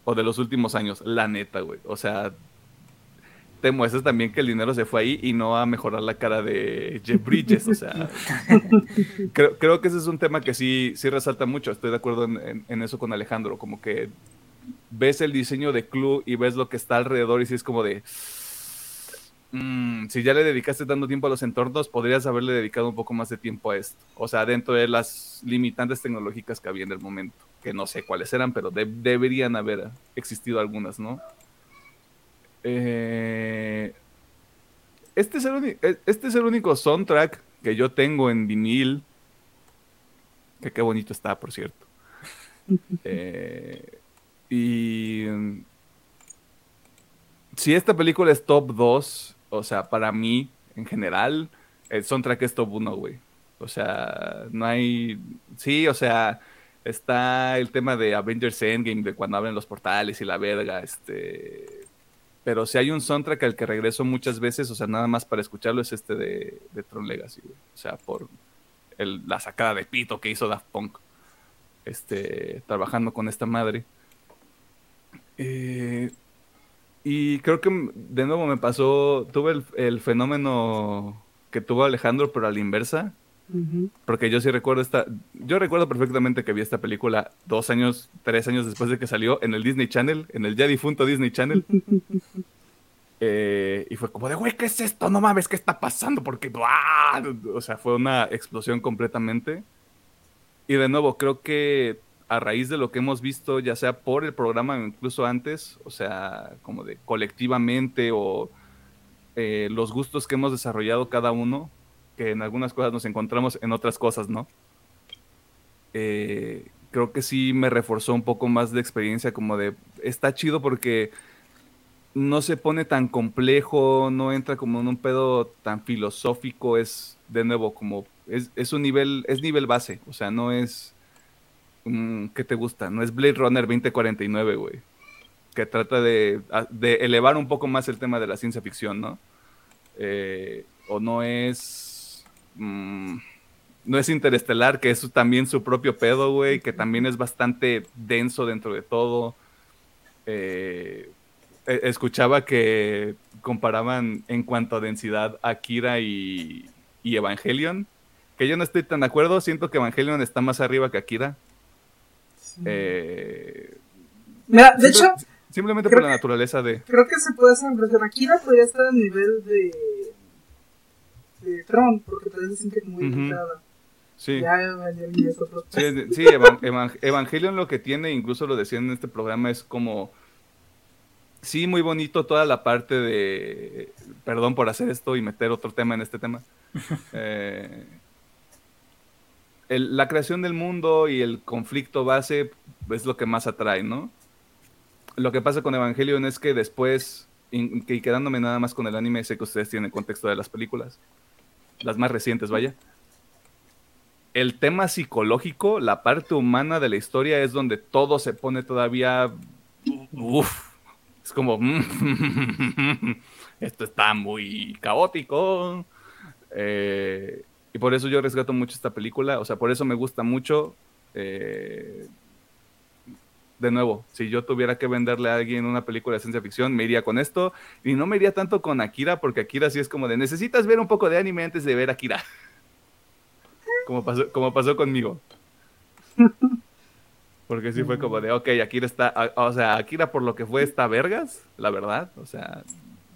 o de los últimos años, la neta, güey. O sea, te muestras también que el dinero se fue ahí y no a mejorar la cara de Jeff Bridges. O sea, creo, que ese es un tema que sí, sí resalta mucho. Estoy de acuerdo en, eso con Alejandro. Como que ves el diseño de Clue y ves lo que está alrededor y sí es como de Mm, si ya le dedicaste tanto tiempo a los entornos, podrías haberle dedicado un poco más de tiempo a esto. O sea, dentro de las limitantes tecnológicas que había en el momento, que no sé cuáles eran, pero deberían haber existido algunas, ¿no? Eh, este, es el e, este es el único soundtrack que yo tengo en vinil. Que qué bonito está, por cierto. Eh, y si esta película es top 2 o sea, para mí, en general, el soundtrack es top 1, güey. O sea, no hay. Sí, o sea, está el tema de Avengers Endgame, de cuando abren los portales y la verga, este. Pero si hay un soundtrack al que regreso muchas veces, o sea, nada más para escucharlo, es este de, de Tron Legacy. O sea, por el, la sacada de pito que hizo Daft Punk. Este, trabajando con esta madre. Eh, y creo que de nuevo me pasó, tuve el, fenómeno que tuvo Alejandro, pero a la inversa. Porque yo sí recuerdo esta, yo recuerdo perfectamente que vi esta película dos años, tres años después de que salió en el Disney Channel, en el ya difunto Disney Channel. Eh, y fue como de, güey, ¿qué es esto? No mames, ¿qué está pasando? Porque, o sea, fue una explosión completamente. Y de nuevo, creo que a raíz de lo que hemos visto, ya sea por el programa o incluso antes, o sea, como de colectivamente o eh, los gustos que hemos desarrollado cada uno, que en algunas cosas nos encontramos, en otras cosas, ¿no? Eh, creo que sí me reforzó un poco más de experiencia, como de, está chido porque no se pone tan complejo, no entra como en un pedo tan filosófico, es de nuevo como, es, es un nivel, es nivel base, o sea, no es Mm, ¿qué te gusta? No es Blade Runner 2049, güey. Que trata de, elevar un poco más el tema de la ciencia ficción, ¿no? Eh, o no es... Mm, no es interestelar, que es también su propio pedo, güey, que también es bastante denso dentro de todo. Eh, e, escuchaba que comparaban en cuanto a densidad Akira y, y Evangelion, que yo no estoy tan de acuerdo, siento que Evangelion está más arriba que Akira. Eh, Mira, de hecho. Simplemente por la naturaleza de. Creo que se puede hacer una Akira podría estar a nivel de. De Tron, porque todavía se siente muy uh Sí. Ya, sí, sí Evangelion lo que tiene, incluso lo decían en este programa, es como. Sí, muy bonito toda la parte de. Perdón por hacer esto y meter otro tema en este tema. eh, la creación del mundo y el conflicto base es lo que más atrae, ¿no? Lo que pasa con Evangelion es que después, y quedándome nada más con el anime, sé que ustedes tienen el contexto de las películas, las más recientes, vaya. El tema psicológico, la parte humana de la historia es donde todo se pone todavía... Uf, es como... esto está muy caótico. Eh, y por eso yo rescato mucho esta película, o sea, por eso me gusta mucho. Eh, de nuevo, si yo tuviera que venderle a alguien una película de ciencia ficción, me iría con esto. Y no me iría tanto con Akira, porque Akira sí es como de, necesitas ver un poco de anime antes de ver Akira. Como pasó, como pasó conmigo. Porque sí fue como de, ok, Akira está, o sea, Akira por lo que fue está vergas, la verdad. O sea,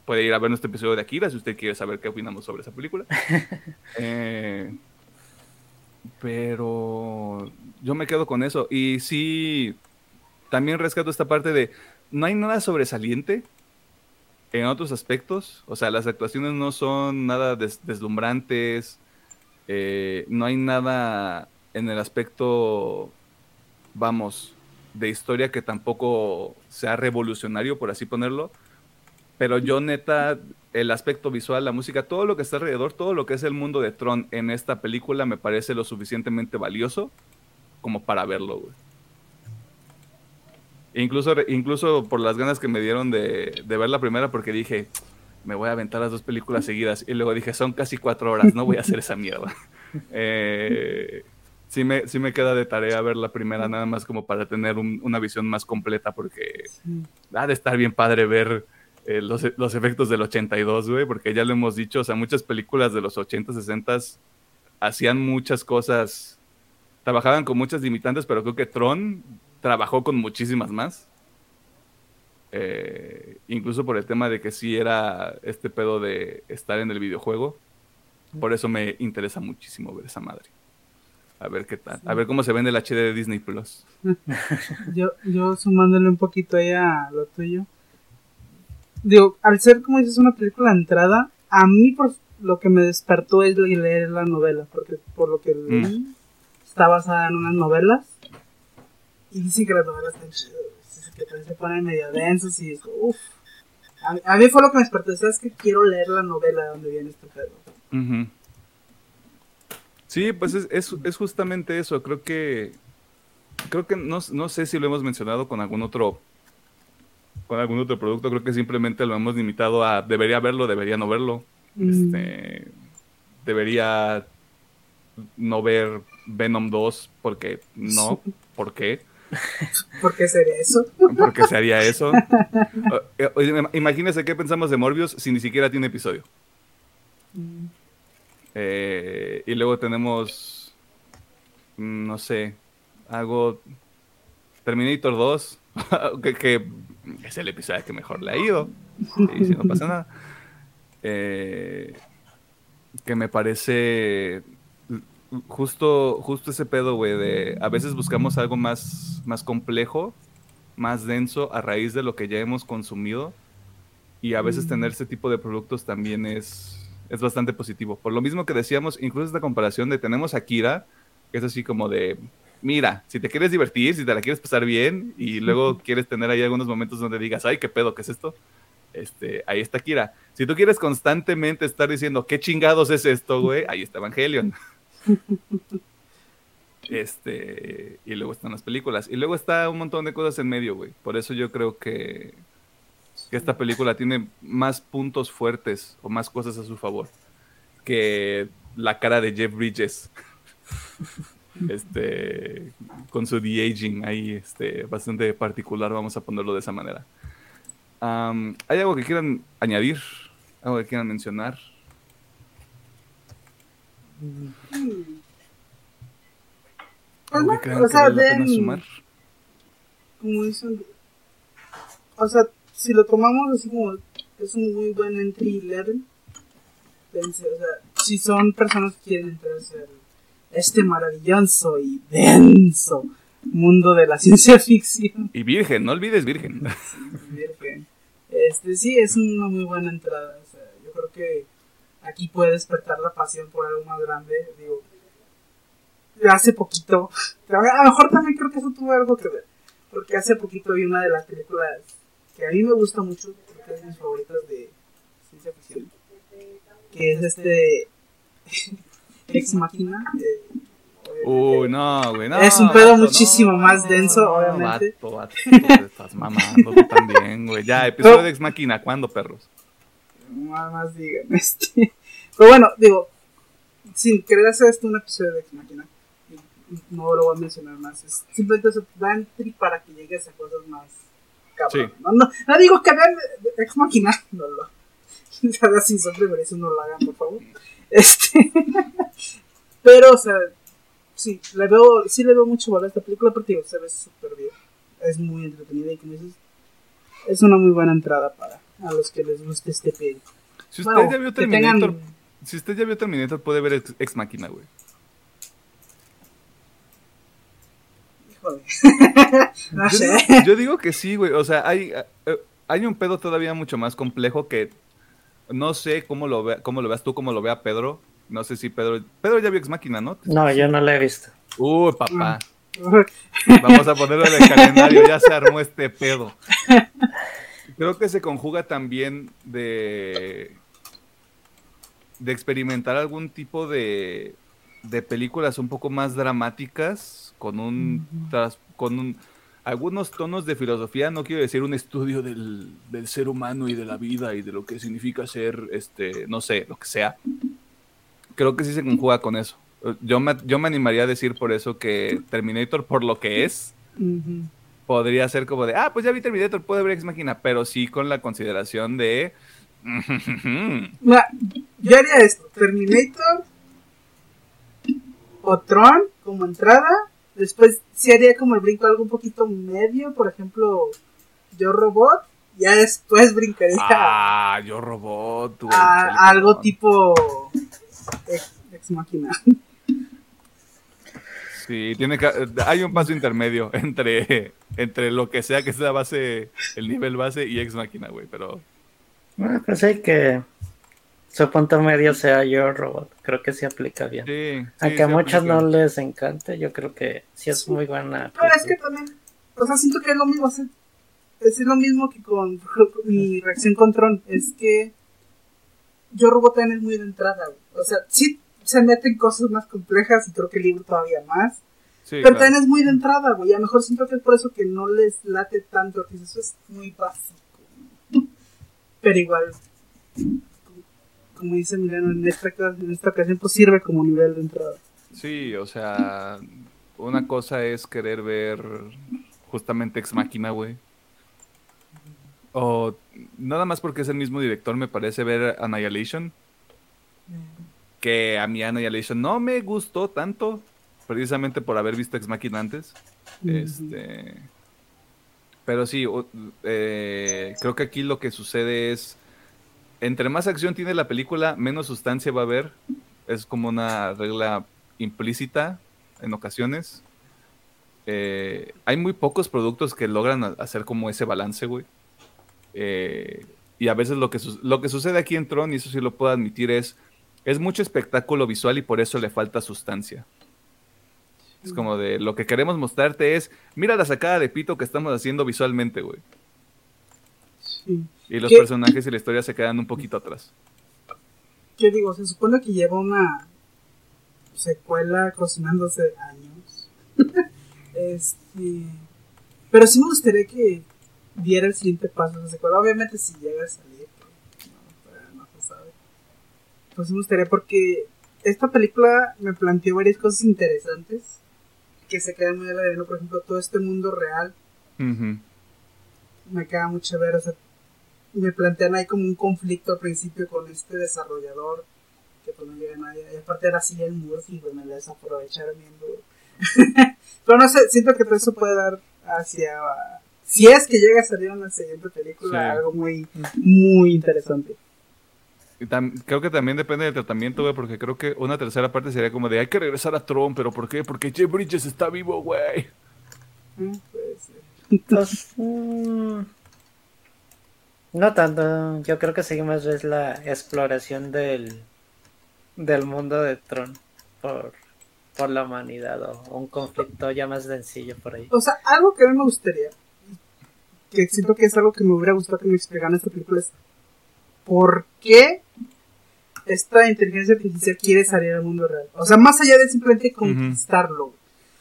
puede ir a ver nuestro episodio de Akira si usted quiere saber qué opinamos sobre esa película. Eh, pero yo me quedo con eso. Y sí, también rescato esta parte de, no hay nada sobresaliente en otros aspectos. O sea, las actuaciones no son nada deslumbrantes. Eh, no hay nada en el aspecto vamos, de historia que tampoco sea revolucionario, por así ponerlo. Pero yo neta, el aspecto visual, la música, todo lo que está alrededor, todo lo que es el mundo de Tron en esta película me parece lo suficientemente valioso como para verlo, güey. Incluso, incluso por las ganas que me dieron de, de ver la primera, porque dije, me voy a aventar las dos películas seguidas. Y luego dije, son casi cuatro horas, no voy a hacer esa mierda. eh, sí me, sí me queda de tarea ver la primera, nada más como para tener una visión más completa, porque ha de estar bien padre ver eh, los, los, efectos del 82, güey, porque ya lo hemos dicho, o sea, muchas películas de los 80, 60 hacían muchas cosas, trabajaban con muchas limitantes, pero creo que Tron trabajó con muchísimas más. Eh, incluso por el tema de que sí era este pedo de estar en el videojuego. Por eso me interesa muchísimo ver esa madre. A ver qué tal. A ver cómo se vende el HD de Disney Plus. yo, yo sumándole un poquito ahí a lo tuyo. Digo, al ser como dices una película de entrada, a mí por lo que me despertó es leer la novela, porque por lo que leí, mm. está basada en unas novelas. Y dicen que las novelas están chidas, que se ponen medio densos y uff. A, mí fue lo que me despertó, ¿sabes que quiero leer la novela donde viene este pedo? Sí, pues es, es, justamente eso. Creo que. Creo que no, no, sé si lo hemos mencionado con algún otro. Con algún otro producto. Creo que simplemente lo hemos limitado a debería verlo, debería no verlo. Mm. Este, debería no ver Venom 2 porque no. ¿Por qué? ¿Por qué sería eso? ¿Por qué sería eso? Eh, imagínese qué pensamos de Morbius si ni siquiera tiene episodio. Mm. Eh, y luego tenemos, mm, no sé, algo, Terminator 2, que, es el episodio que mejor le ha ido, y si no pasa nada. Eh, que me parece justo, justo ese pedo, güey, de a veces buscamos algo más, más complejo, más denso a raíz de lo que ya hemos consumido. Y a veces tener ese tipo de productos también es, es bastante positivo. Por lo mismo que decíamos, incluso esta comparación de tenemos a Kira, que es así como de, mira, si te quieres divertir, si te la quieres pasar bien y luego quieres tener ahí algunos momentos donde digas, ay, qué pedo, ¿qué es esto? Este, ahí está Kira. Si tú quieres constantemente estar diciendo, ¿qué chingados es esto, güey? Ahí está Evangelion. Este, y luego están las películas. Y luego está un montón de cosas en medio, güey. Por eso yo creo que esta película tiene más puntos fuertes o más cosas a su favor que la cara de Jeff Bridges. este, con su de-aging ahí, este, bastante particular, vamos a ponerlo de esa manera. ¿Hay algo que quieran añadir? ¿Algo que quieran mencionar? ¿Algo que o sea, de, sumar? Como dicen, o sea, si lo tomamos así como es un muy buen entry level, o sea, si son personas que quieren entrarse a este maravilloso y denso mundo de la ciencia ficción. Y virgen, no olvides virgen. virgen. Este, sí, es una muy buena entrada. O sea, yo creo que aquí puede despertar la pasión por algo más grande. Digo, hace poquito, a lo mejor también creo que eso tuvo algo que ver, porque hace poquito vi una de las películas que a mí me gusta mucho, porque es de mis favoritas de ciencia ficción, que es este Ex Máquina. Eh, Uy, no, güey, no. Es un pedo muchísimo más denso, obviamente. Vato, vato, estás mamando tú también, güey. Ya, episodio de Ex Máquina, ¿cuándo, perros? Nada más digan, este. Pero bueno, digo, sin querer hacer esto un episodio de Ex Máquina, no lo voy a mencionar más. Es simplemente eso, da entry para que llegues a cosas más no, no, digo que vean Ex Máquina, no lo. Sí, son merece no lo hagan, por favor. Este. pero, o sea, sí, le veo, sí le veo mucho valor a esta película, pero digo, se ve súper bien. Es muy entretenida y como dices, es una muy buena entrada para a los que les guste este peli. Si usted ya vio Terminator, si usted ya vio Terminator, puede ver Ex, Ex Máquina, güey. yo, digo que sí, güey. O sea, hay, eh, hay un pedo todavía mucho más complejo que no sé cómo lo, ve, cómo lo veas tú, cómo lo vea Pedro. No sé si Pedro. Pedro ya vio Ex Máquina, ¿no? No, yo no lo he visto. Uy, papá. Vamos a ponerlo en el calendario, ya se armó este pedo. Creo que se conjuga también de, de experimentar algún tipo de, de películas un poco más dramáticas, con un, tras- con un- algunos tonos de filosofía, no quiero decir un estudio del, del ser humano y de la vida y de lo que significa ser, este, no sé, lo que sea. Creo que sí se conjuga con eso. Yo me, yo me animaría a decir por eso que Terminator, por lo que es. Podría ser como de, ah, pues ya vi Terminator, puedo ver Ex Máquina, pero sí con la consideración de... Mira, yo haría esto: Terminator o Tron como entrada. Después sí haría como el brinco algo un poquito medio, por ejemplo, Yo Robot. Ya después brincaría ah, yo robot, a, algo tipo Ex, Ex Máquina. Sí, tiene que, hay un paso intermedio entre, entre lo que sea que sea base, el nivel base y Ex Máquina, güey, pero... Bueno, pues hay que su punto medio sea Yo Robot. Creo que sí aplica bien. Sí, sí, Aunque a muchos aplica. no les encante, yo creo que sí es muy buena. Pero es que también, o sea, siento que es lo mismo. o sea, es lo mismo que con mi reacción con Tron. Es que Yo Robot también es muy de entrada. güey. O sea, sí se meten cosas más complejas y creo que el libro todavía más. Sí, pero claro. también es muy de entrada, güey. A lo mejor siento que es por eso que no les late tanto. Eso es muy básico. Pero igual, como dice Milano, en esta, en esta ocasión pues sirve como nivel de entrada. Sí, o sea, una cosa es querer ver justamente Ex Máquina, güey. O nada más porque es el mismo director, me parece ver Annihilation. Que a mí Annihilation no me gustó tanto, precisamente por haber visto Ex Máquina antes. Este. Pero sí, eh, creo que aquí lo que sucede es. Entre más acción tiene la película, menos sustancia va a haber. Es como una regla implícita en ocasiones. Eh, hay muy pocos productos que logran hacer como ese balance, güey. Eh, y a veces lo que, lo que sucede aquí en Tron, y eso sí lo puedo admitir, es. Es mucho espectáculo visual y por eso le falta sustancia. Es como de lo que queremos mostrarte es, mira la sacada de pito que estamos haciendo visualmente, güey. Sí. Y los ¿Qué? personajes y la historia se quedan un poquito atrás. ¿Qué digo? Se supone que lleva una secuela cocinándose años. este. Pero sí me gustaría que diera el siguiente paso de secuela. Obviamente, si llega a salir, pues, no, todavía no se sabe. Pues me gustaría porque esta película me planteó varias cosas interesantes que se quedan muy a la de Por ejemplo, todo este mundo real me queda mucho ver, o sea, me plantean ahí como un conflicto al principio con este desarrollador que pues no llega a nadie, y aparte era Cillian Murphy, pues me la desaprovecharon bien duro. Pero no sé, siento que todo eso puede dar hacia, si es que llega a salir en la siguiente película, Sí. algo muy, muy interesante. Creo que también depende del tratamiento, güey, porque creo que una tercera parte sería como de hay que regresar a Tron, pero ¿por qué? Porque Jeff Bridges está vivo, güey. Mm, puede ser. Pues, mm, no tanto. Yo creo que seguimos es la exploración del, del mundo de Tron por, por la humanidad o un conflicto ya más sencillo por ahí. O sea, algo que a mí me gustaría, que siento que es algo que me hubiera gustado que me explicaran esta película, es ¿por qué esta inteligencia artificial quiere salir al mundo real? O sea, más allá de simplemente conquistarlo.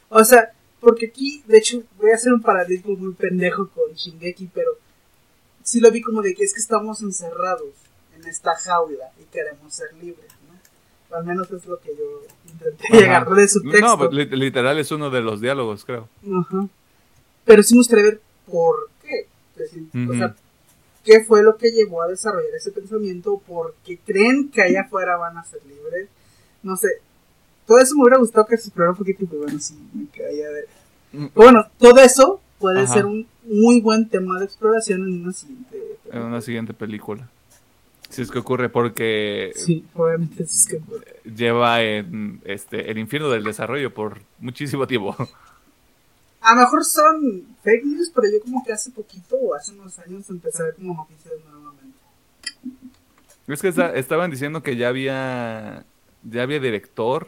O sea, porque aquí, de hecho, voy a hacer un paradigma muy pendejo con Shingeki, pero sí lo vi como de que es que estamos encerrados en esta jaula y queremos ser libres, ¿no? Al menos es lo que yo intenté Ajá. llegar de su texto. No, pues, lit- literal es uno de los diálogos, creo. Ajá. Pero sí me gustaría ver por qué. Decir, O Ujú. sea, qué fue lo que llevó a desarrollar ese pensamiento, porque creen que allá afuera van a ser libres. No sé. Todo eso me hubiera gustado que se explorara un poquito, pero bueno, sí, me quedaría de... Mm, Pero bueno, todo eso puede Ajá. ser un muy buen tema de exploración en una siguiente. En una siguiente película. Si es que ocurre, porque Sí, obviamente eso es que... lleva en este el infierno del desarrollo por muchísimo tiempo. A lo mejor son fake news, pero yo como que hace poquito o hace unos años empecé a ver como noticias nuevamente. Es que esta- estaban diciendo que ya había ya había director,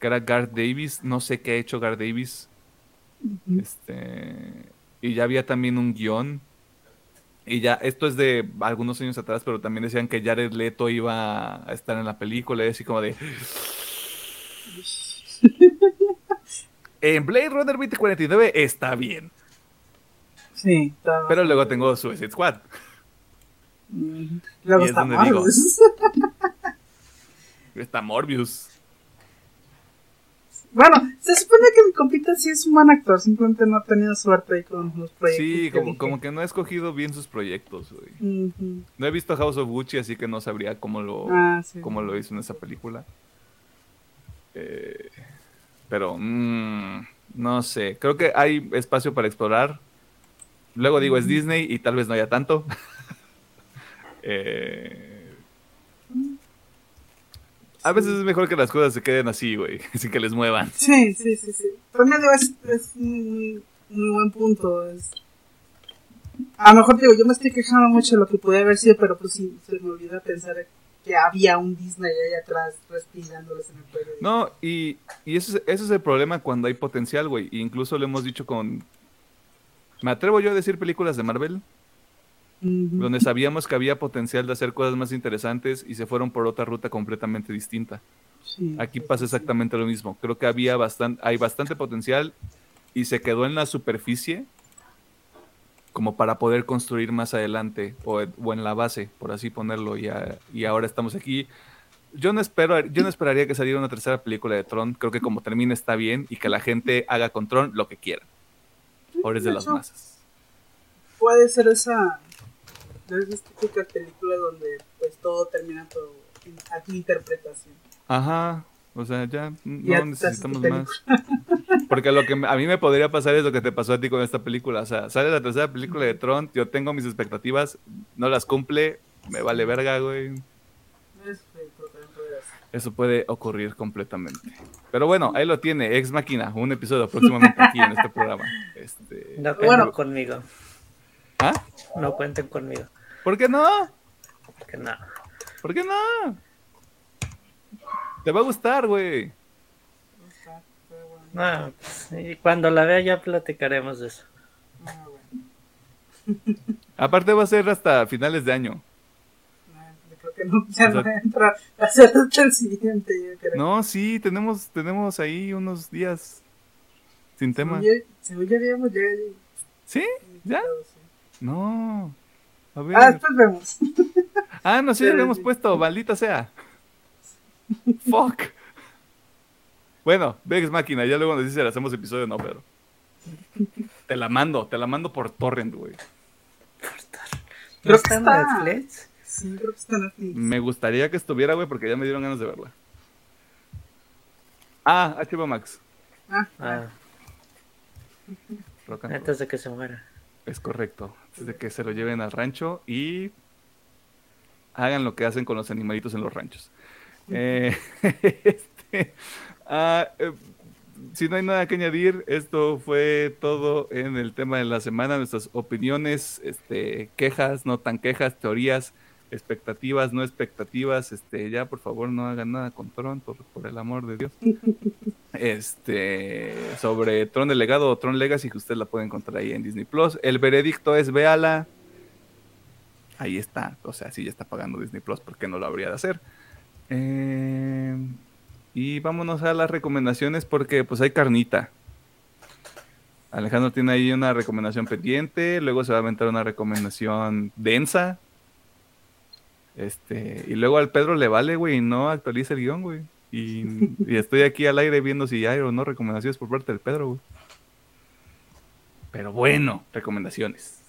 que era Garth Davis, no sé qué ha hecho Garth Davis. Este, y ya había también un guion. Y ya, esto es de algunos años atrás, pero también decían que Jared Leto iba a estar en la película, y así como de... En Blade Runner 2049 está bien, Sí, estaba- pero luego tengo Suicide Squad. Luego Y es está donde digo-. Está Morbius. Bueno, se supone que mi compita sí es un buen actor, simplemente no ha tenido suerte ahí con los proyectos. Sí, que como, que no ha escogido bien sus proyectos, güey. No he visto House of Gucci, así que no sabría cómo lo, Ah, sí. cómo lo hizo en esa película. Eh, pero, mm, no sé. Creo que hay espacio para explorar. Luego digo, es Disney y tal vez no haya tanto. Eh, a veces es mejor que las cosas se queden así, güey, sin que les muevan. Sí, sí, sí, sí. Digo, es, es un buen punto. Es... A lo mejor digo, yo me estoy quejando mucho de lo que puede haber sido, pero pues sí, se me olvida pensar que había un Disney ahí atrás respirándoles en el cuello. No, y, y eso, es, eso es el problema cuando hay potencial, güey. E incluso lo hemos dicho con... Me atrevo yo a decir películas de Marvel, donde sabíamos que había potencial de hacer cosas más interesantes y se fueron por otra ruta completamente distinta. Sí, Aquí sí, pasa sí. exactamente lo mismo. Creo que había bastante, hay bastante potencial y se quedó en la superficie como para poder construir más adelante o, o en la base, por así ponerlo. Y, a- y ahora estamos aquí. Yo no espero, yo no esperaría que saliera una tercera película de Tron. Creo que como termina está bien y que la gente haga con Tron lo que quiera. Ahora es de las masas. Puede ser esa. De esas típicas películas donde pues todo termina todo a tu interpretación. Ajá, o sea, ya no necesitamos más. Porque lo que a mí me podría pasar es lo que te pasó a ti con esta película. O sea, sale la tercera película de Tron, yo tengo mis expectativas, no las cumple, me vale verga, güey. Eso puede ocurrir completamente. Pero bueno, ahí lo tiene, Ex Máquina, un episodio próximamente aquí en este programa. Este... No cuenten Bueno. conmigo. ¿Ah? No cuenten conmigo. ¿Por qué no? Que no. ¿Por qué no? Te va a gustar, güey. Pues, y cuando la vea ya platicaremos de eso. Ah, bueno. Aparte va a ser hasta finales de año. Ah, yo creo que no, ya O sea- no voy a entrar a hacer hasta el siguiente, yo creo. No, sí, tenemos, tenemos ahí unos días sin tema. Según ya habíamos ya ¿Sí? ¿Ya? No. A ver. Ah, después vemos. Ah, no, sí, Sí, lo hemos sí. puesto, maldita sea. Fuck. Bueno, Vex Máquina, ya luego nos dice si le hacemos episodio o no, pero. Te la mando, te la mando por torrent, güey. ¿No Creo está que en está. Netflix? Sí, creo que está en Netflix. Me gustaría que estuviera, güey, porque ya me dieron ganas de verla. Ah, HBO Max. Ah, Ah, Rock and roll. antes de que se muera. Es correcto. Antes de que se lo lleven al rancho y hagan lo que hacen con los animalitos en los ranchos. Eh, este, ah, eh, si no hay nada que añadir, esto fue todo en el tema de la semana. Nuestras opiniones, este, quejas, no tan quejas, teorías, expectativas, no expectativas. Este, ya por favor no hagan nada con Tron, por, por el amor de Dios. Este, sobre Tron el legado o Tron Legacy, que usted la puede encontrar ahí en Disney Plus. El veredicto es véala. Ahí está. O sea, si ya está pagando Disney Plus, ¿por qué no lo habría de hacer? Eh, y vámonos a las recomendaciones porque pues hay carnita. Alejandro tiene ahí una recomendación pendiente, luego se va a aventar una recomendación densa. Este, y luego al Pedro le vale, güey, y no actualiza el guion, güey. Y, y estoy aquí al aire viendo si hay o no recomendaciones por parte del Pedro, güey. Pero bueno, recomendaciones.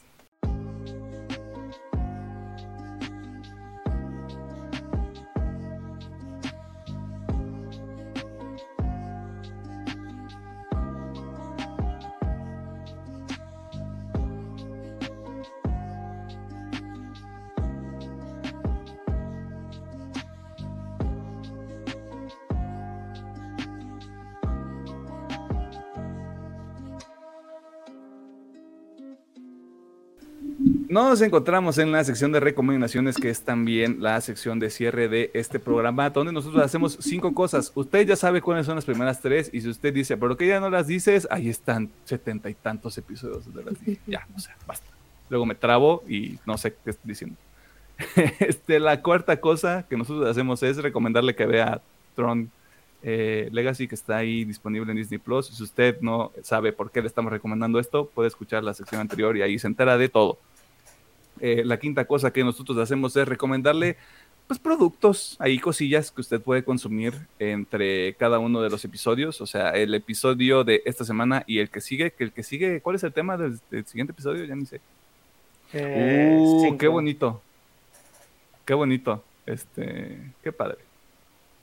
Nos encontramos en la sección de recomendaciones, que es también la sección de cierre de este programa, donde nosotros hacemos cinco cosas. Usted ya sabe cuáles son las primeras tres, y si usted dice, pero que ya no las dices, ahí están setenta y tantos episodios las Ya, o sea, basta. Luego me trabo y no sé qué estoy diciendo. Este, la cuarta cosa que nosotros hacemos es recomendarle que vea Tron eh, Legacy, que está ahí disponible en Disney Plus. Si usted no sabe por qué le estamos recomendando esto, puede escuchar la sección anterior y ahí se entera de todo. Eh, la quinta cosa que nosotros hacemos es recomendarle pues productos, ahí cosillas que usted puede consumir entre cada uno de los episodios, o sea, el episodio de esta semana y el que sigue, que el que sigue, ¿cuál es el tema del, siguiente episodio? Ya ni sé. Eh, uh, qué bonito. Qué bonito. Este, qué padre.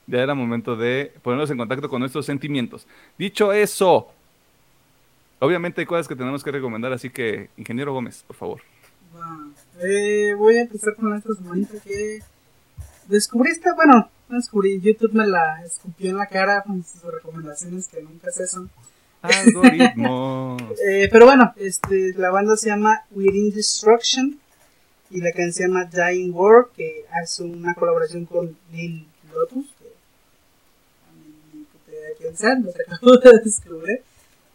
Ya era momento de ponernos en contacto con nuestros sentimientos. Dicho eso, obviamente hay cosas que tenemos que recomendar, así que, ingeniero Gómez, por favor. Eh, voy a empezar con esta semana que descubrí esta, bueno, no descubrí, YouTube me la escupió en la cara con sus recomendaciones que nunca cesan. Algoritmos. eh, pero bueno, este, la banda se llama Within Destruction y la canción se llama Dying War, que hace una colaboración con Lil Lotus, acabo de descubrir.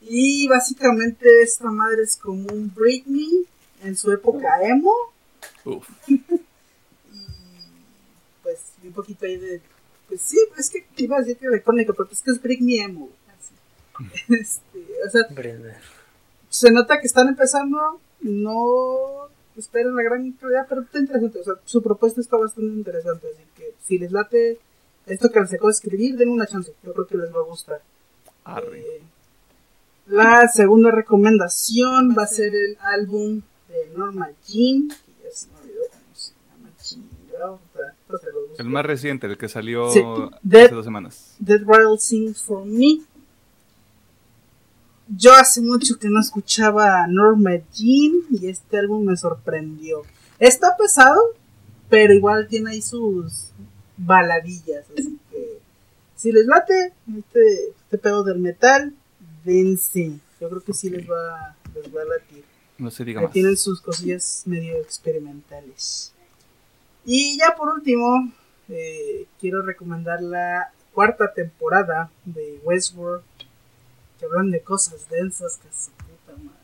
Y básicamente esta madre es como un Britney en su época emo. Y pues un poquito ahí de. Pues sí, es que iba a decir que electrónico, pero es que es Britney emo. Este, o sea, se nota que están empezando, no esperan la gran calidad, pero está interesante. O sea, su propuesta está bastante interesante. Así que si les late esto que les acabo de escribir, denle una chance. Yo creo que les va a gustar. Eh, la segunda recomendación va a ser el álbum de Norma Jean. Que ya se me olvidó cómo se llama El más reciente, el que salió hace dos semanas. Dead Rattle Sings for Me. Yo hace mucho que no escuchaba a Norma Jean y este álbum me sorprendió. Está pesado, pero igual tiene ahí sus baladillas. Así que si les late este, este pedo del metal, dense. Yo creo que sí les va, les va a latir. No se diga Tienen sus cosillas medio experimentales. Y ya por último, eh, quiero recomendar la cuarta temporada de Westworld. Que hablan de cosas densas que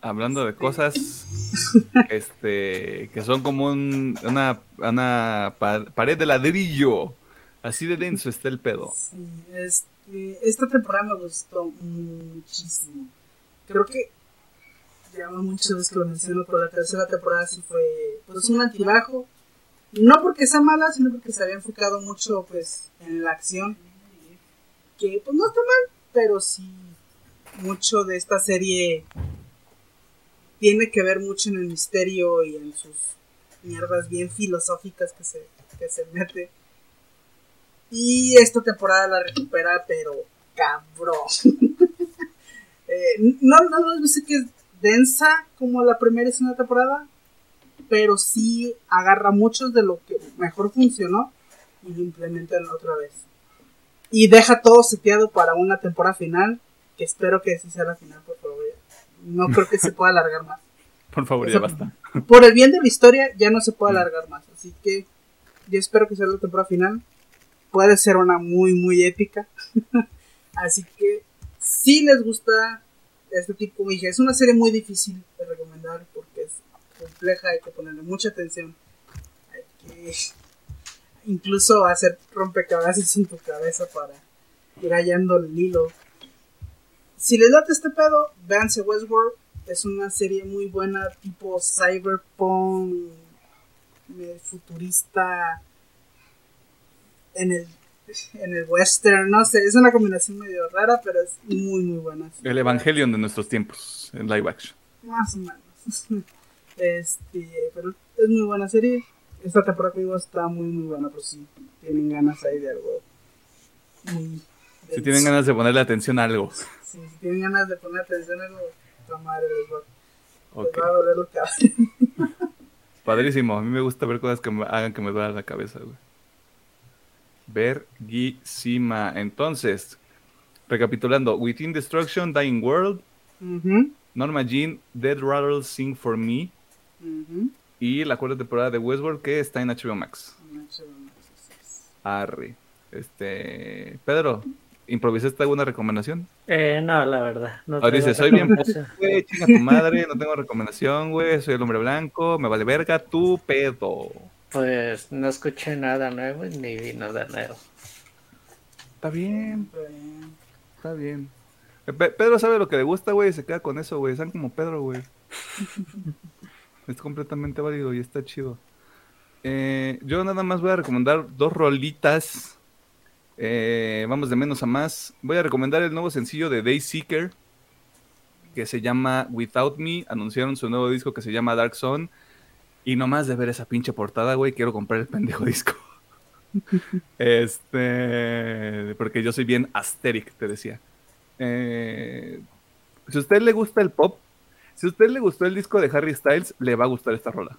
Hablando de cosas este, que son como una, una pared de ladrillo Así de denso está el pedo. Sí, este, esta temporada me gustó muchísimo. Creo que ya muchas veces que lo menciono, pero la tercera temporada sí fue pues un antibajo. No porque sea mala, sino porque se había enfocado mucho pues en la acción. Que pues no está mal, pero sí mucho de esta serie tiene que ver mucho en el misterio y en sus mierdas bien filosóficas que se, que se mete. Y esta temporada la recupera, pero cabrón. eh, no, no, no sé que es densa como la primera y segunda temporada, pero sí agarra muchos de lo que mejor funcionó y lo implementa otra vez. Y deja todo seteado para una temporada final, que espero que sí sea la final, por favor. No creo que se pueda alargar más. Por favor, ya basta. Por el bien de la historia, ya no se puede alargar más. Así que yo espero que sea la temporada final puede ser una muy, muy épica. Así que si les gusta este tipo, dije, es una serie muy difícil de recomendar compleja, hay que ponerle mucha atención. Hay que incluso hacer rompecabezas en tu cabeza para ir hallando el hilo. Si les late este pedo, véanse Westworld. Es una serie muy buena, tipo cyberpunk, futurista, en el, en el western, no sé, es una combinación medio rara, pero es muy, muy buena. El Evangelion de nuestros tiempos, en live action. Más o menos. Este, pero es muy buena serie. Esta temporada que está muy, muy buena, por si tienen ganas ahí de algo Si tienen ganas de ponerle atención a algo. si tienen ganas de poner atención a algo, la madre les va, les va a doler la cabeza. Padrísimo, a mí me gusta ver cosas que me hagan que me duela la cabeza, güey. Verguísima. Entonces, recapitulando: Within Destruction, Dying World, Norma Jean, Dead Rattle Sing for Me, Y la cuarta temporada de Westworld que está en HBO Max. En HBO Max, así es. Arre. Este. Pedro, ¿improvisaste alguna recomendación? Eh, no, la verdad. No Ahora tengo dice, soy bien recomendación. güey, chinga tu madre, no tengo recomendación, güey, soy el hombre blanco, me vale verga, tu pedo. Pues no escuché nada nuevo ni vi nada nuevo. Está bien, Pero, eh, está bien. Eh, Pe- Pedro sabe lo que le gusta, güey, y se queda con eso, güey. Sean como Pedro, güey. es completamente válido y está chido. Eh, yo nada más voy a recomendar dos rolitas. Eh, vamos de menos a más. Voy a recomendar el nuevo sencillo de Dayseeker que se llama Without Me. Anunciaron su nuevo disco que se llama Dark Zone. Y nomás de ver esa pinche portada, güey, quiero comprar el pendejo disco. este. Porque yo soy bien asteric, te decía. Eh, si a usted le gusta el pop, si a usted le gustó el disco de Harry Styles, le va a gustar esta rola.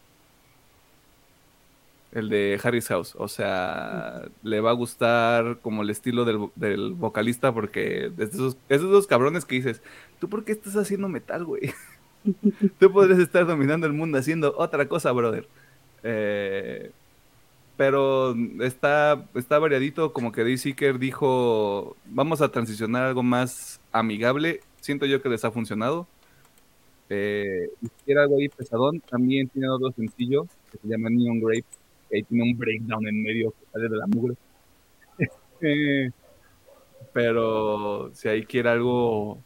El de Harry's House. O sea, le va a gustar como el estilo del, vocalista porque es de esos, cabrones que dices, ¿tú por qué estás haciendo metal, güey? Tú podrías estar dominando el mundo haciendo otra cosa, brother. Eh, pero está, está variadito, como que Dayseeker dijo, vamos a transicionar algo más amigable. Siento yo que les ha funcionado. Eh, si algo ahí pesadón, también tiene otro sencillo que se llama Neon Grape, que ahí tiene un breakdown en medio que sale de la mugre. Pero si ahí quiere algo,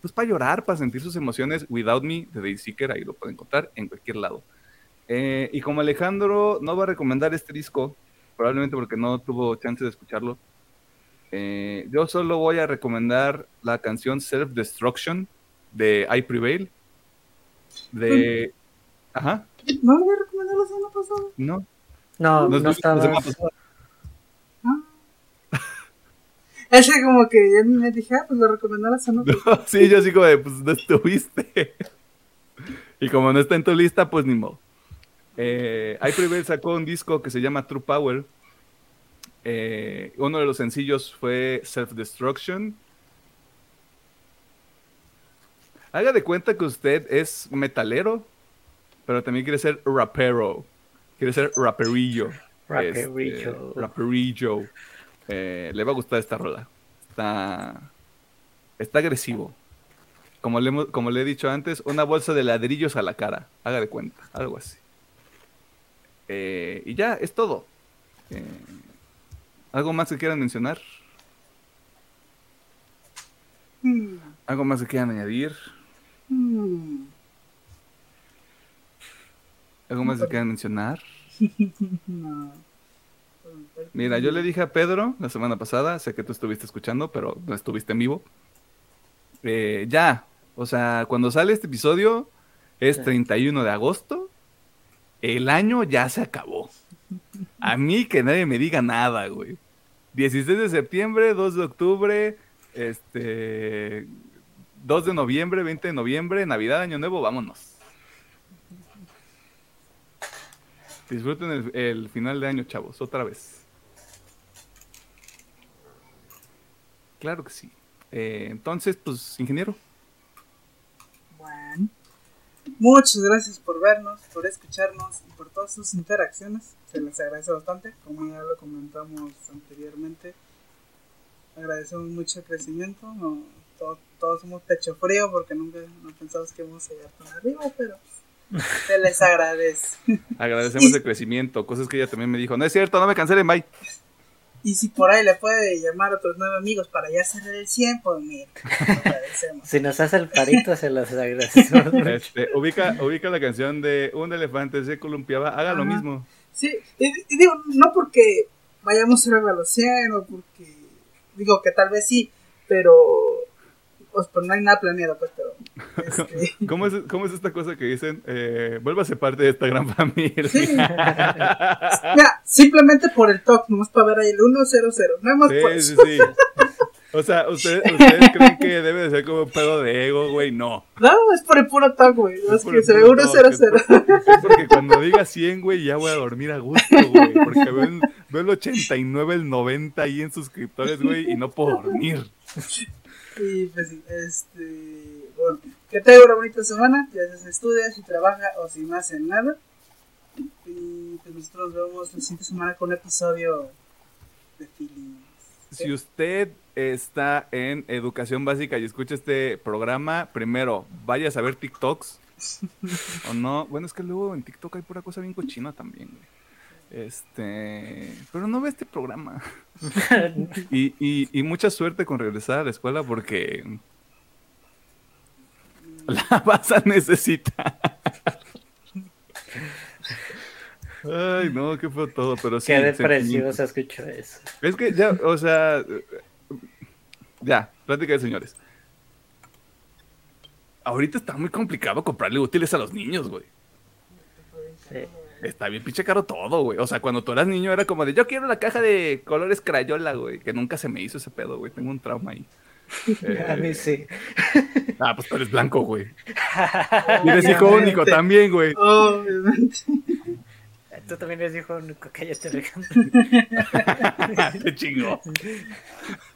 pues para llorar, para sentir sus emociones, Without Me de Dayseeker, ahí lo pueden encontrar en cualquier lado. Eh, y como Alejandro no va a recomendar este disco, probablemente porque no tuvo chance de escucharlo, eh, yo solo voy a recomendar la canción Self Destruction de I Prevail. De. Ajá, ¿No lo había recomendado la semana pasada? no. No, no no, no estaba. pasado. Es que como que ya me dije, ah, pues lo recomendó la semana pasada. sí, yo así como de, pues no estuviste. y como no está en tu lista, pues ni modo. Eh, I Prevail sacó un disco que se llama True Power. Eh, uno de los sencillos fue Self Destruction. Haga de cuenta que usted es metalero, pero también quiere ser rapero. Quiere ser raperillo. Raperillo. Este, raperillo. Eh, le va a gustar esta rola. Está, está agresivo. Como le, hemos- como le he dicho antes, una bolsa de ladrillos a la cara. Haga de cuenta, algo así. Eh, y ya, es todo. Eh, ¿Algo más que quieran mencionar? ¿Algo más que quieran añadir? Hmm. ¿Algo más que quieran mencionar? No. Mira, yo le dije a Pedro la semana pasada, sé que tú estuviste escuchando, pero no estuviste en vivo. Eh, ya, o sea, cuando sale este episodio es Sí. 31 de agosto, el año ya se acabó. A mí que nadie me diga nada, güey. 16 de septiembre, 2 de octubre, este 2 de noviembre, 20 de noviembre, Navidad, Año Nuevo, vámonos. Disfruten el, final de año, chavos, otra vez. Claro que sí. Eh, entonces, pues, ingeniero. Bueno. Muchas gracias por vernos, por escucharnos y por todas sus interacciones. Se les agradece bastante, como ya lo comentamos anteriormente. Agradecemos mucho el crecimiento. No, to- todos somos pecho frío porque nunca no pensamos que íbamos a llegar tan arriba, pero se les agradece. Agradecemos el crecimiento, cosas que ella también me dijo. No es cierto, no me cancelen, bye. Y si por ahí le puede llamar a otros nueve amigos para ya cerrar el 100, pues mira, agradecemos. Si nos hace el parito, se los agradecemos. Este, ubica, ubica la canción de Un elefante se columpiaba, haga lo mismo. Sí, y, y digo, no porque vayamos a ir a los 100 o porque, digo que tal vez sí, pero, pues, pues no hay nada planeado, pues, pero, este, ¿Cómo es, cómo es esta cosa que dicen? Eh, vuélvase parte de esta gran familia. sí. Mira, simplemente por el talk, nomás para ver ahí el 100, nada más por Sí, eso. sí, sí. O sea, ¿ustedes, ¿ustedes creen que debe de ser como un pedo de ego, güey? No. No, es por el puro talk, güey, es por que se ve puro 100. toque, Es por- es porque cuando diga 100, güey, ya voy a dormir a gusto, güey. Porque veo el, veo el 89, el 90 ahí en suscriptores, güey, y no puedo dormir. Y pues sí, este, bueno, que tenga una bonita semana, ya si estudia, si trabaja o si no hace nada. Y pues nosotros nos vemos la siguiente semana con un episodio de Feelings. Si usted está en educación básica y escucha este programa, primero, vaya a ver TikToks. o no. Bueno, es que luego en TikTok hay pura cosa bien cochina también, güey. Este. Pero no ve este programa. y, y, y mucha suerte con regresar a la escuela porque. La vas a necesitar. Ay, no, qué fue todo, pero sí. Qué depresivo se escuchó eso. Es que ya, o sea, ya, plática de señores. Ahorita está muy complicado comprarle útiles a los niños, güey. Sí. Está bien pinche caro todo, güey. O sea, cuando tú eras niño era como de, yo quiero la caja de colores crayola, güey. Que nunca se me hizo ese pedo, güey. Tengo un trauma ahí. A Eh, mí sí. Ah, pues tú eres blanco, güey. Y eres hijo único también, güey. Obviamente. Tú también eres hijo único, cállate, Alejandro. Qué chingo.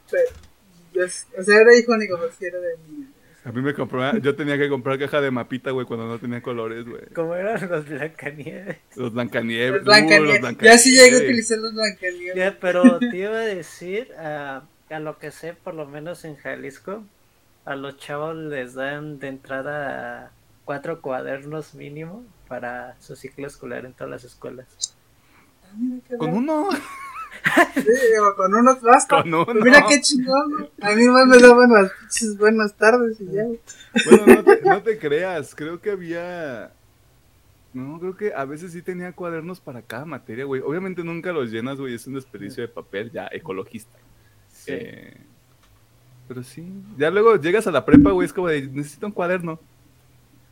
Pero, yo, o sea, era hijo único, pero era de niño. A mí me compró, yo tenía que comprar caja de mapita, güey, cuando no tenía colores, güey. ¿Cómo eran los Blancanieves? Los Blancanieves. Los Blancanieves. uh, los Ya sí llegué a utilizar los Blancanieves. Ya, pero te iba a decir, ah, a lo que sé, por lo menos en Jalisco, a los chavos les dan de entrada cuatro cuadernos mínimo para su ciclo escolar en todas las escuelas. Ah, Con uno. Sí, con unos basta. Con uno. Pues mira qué chingón. A mí nomás me daban las buenas tardes y ya. Bueno, no te, no te creas, creo que había... No, creo que a veces sí tenía cuadernos para cada materia, güey. Obviamente nunca los llenas, güey, es un desperdicio de papel ya ecologista. Sí. Eh, pero sí, ya luego llegas a la prepa, güey, es como de, necesito un cuaderno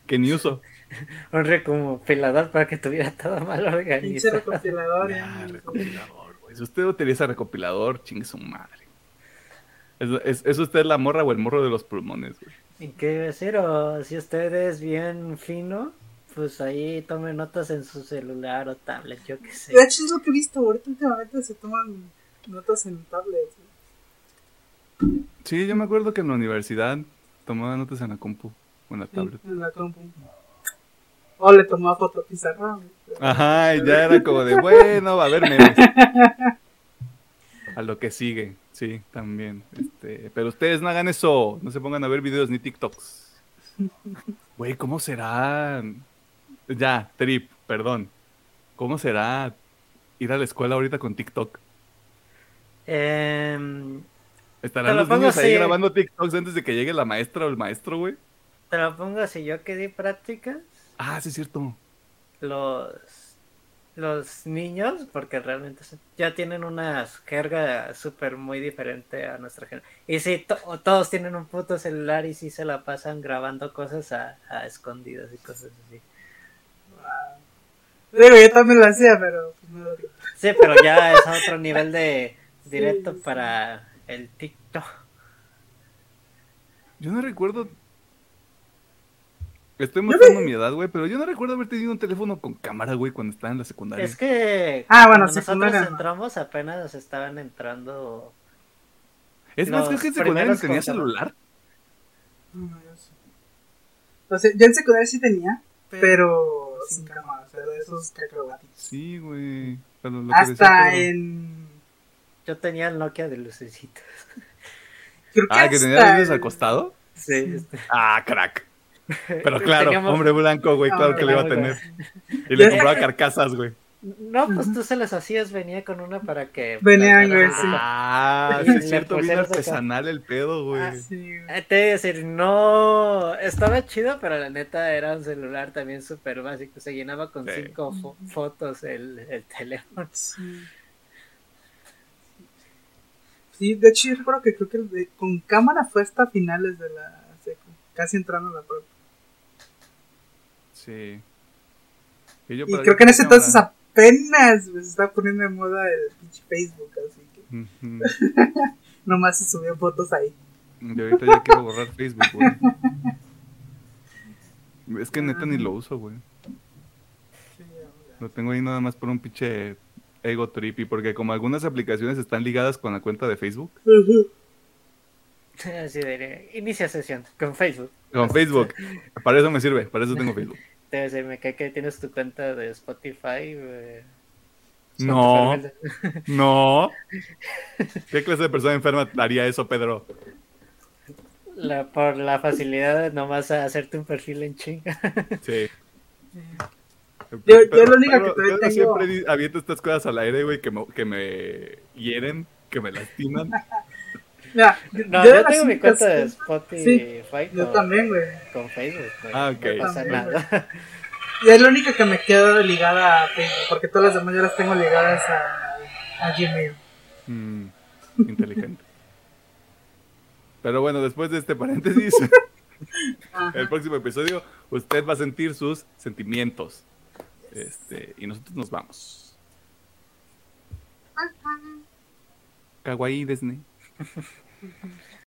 que ni uso. Un recopilador para que tuviera todo mal Pinche organizado. recopilador, ya. recopilador, güey. Si usted utiliza recopilador, chingue su madre. ¿Es, es, es usted la morra o el morro de los pulmones, güey? ¿Y qué iba a decir? O si usted es bien fino, pues ahí tome notas en su celular o tablet, yo qué sé. De hecho, es lo que he visto. Ahorita últimamente se toman notas en tablets. güey. Sí, yo me acuerdo que en la universidad tomaba notas en la compu o en la tablet. En la compu. O le tomaba foto a pizarrón. güey. Ajá, y ya era como de, bueno, va a haber memes. A lo que sigue, sí, también. Este, pero ustedes no hagan eso, no se pongan a ver videos ni TikToks. Güey, ¿cómo será? Ya, trip, perdón. ¿Cómo será ir a la escuela ahorita con TikTok? Em, ¿Estarán lo los niños ahí grabando TikToks antes de que llegue la maestra o el maestro, güey? te lo pongo así, yo que di prácticas, Ah, sí, es cierto. los, los niños, porque realmente ya tienen una jerga súper muy diferente a nuestra generación. Y sí, to- todos tienen un puto celular y sí se la pasan grabando cosas a, a escondidas y cosas así. Digo, yo también lo hacía, pero pues. Sí, pero ya es a otro nivel de directo Sí, sí. para el TikTok. Yo no recuerdo. Estoy mostrando mi edad, güey, pero yo no recuerdo haber tenido un teléfono con cámara, güey, cuando estaba en la secundaria. Es que Ah, bueno, cuando secundaria, nosotros ¿no? entramos apenas estaban entrando Es más, creo que en secundaria tenía celular. No, no, yo sí. O sea, yo en secundaria sí tenía, pero sin cámara, o sea, de esos cacahuatitos. Sí, güey. decía Hasta en. Yo tenía el Nokia de lucecitos. Creo que Ah, que tenía luces en- al costado. Sí, este, Ah, crack. Pero claro, Teníamos- hombre blanco, güey, claro que le iba a tener. Y le compraba carcasas, güey. No, pues tú se las hacías, venía con una para que... Venían, güey, sí. Ah, sí, es cierto, bien pusieras acá. artesanal el pedo, güey. Ah, sí. Eh, Te voy a decir, no, estaba chido, pero la neta era un celular también súper básico. Se llenaba con Sí. cinco fo- fotos el, el teléfono. Sí. Sí, de hecho yo recuerdo que creo que el de- con cámara fue hasta finales de la casi entrando a la prueba. Sí. Y, yo Y para creo que en ese entonces apenas pues, se estaba poniendo de moda el pinche Facebook, así que nomás se subían fotos ahí. Y ahorita ya quiero borrar Facebook, güey. Es que neta ni lo uso, güey. Lo tengo ahí nada más por un pinche ego trippy, porque como algunas aplicaciones están ligadas con la cuenta de Facebook, Así de, inicia sesión con Facebook. con Facebook, para eso me sirve, para eso tengo Facebook. te, se me cae que tienes tu cuenta de Spotify. No, Spotify. no. ¿Qué clase de persona enferma haría eso, Pedro? La, por la facilidad de nomás hacerte un perfil en chinga. Sí. Yo- yo lo único que todavía Pedro tengo- siempre aviento estas cosas al aire, güey, que me, que me hieren, que me lastiman. Mira, No, yo tengo mi cuenta de Spotify Yo con, también, güey. con Facebook. güey. Ah, ok. No pasa También, nada. Y es la única que me queda ligada a Facebook, porque todas las demás yo las tengo ligadas a, a Gmail. Mm, inteligente. Pero bueno, después de este paréntesis, el próximo episodio, usted va a sentir sus sentimientos. Este, y nosotros nos vamos. Kawaii Disney. mm-hmm.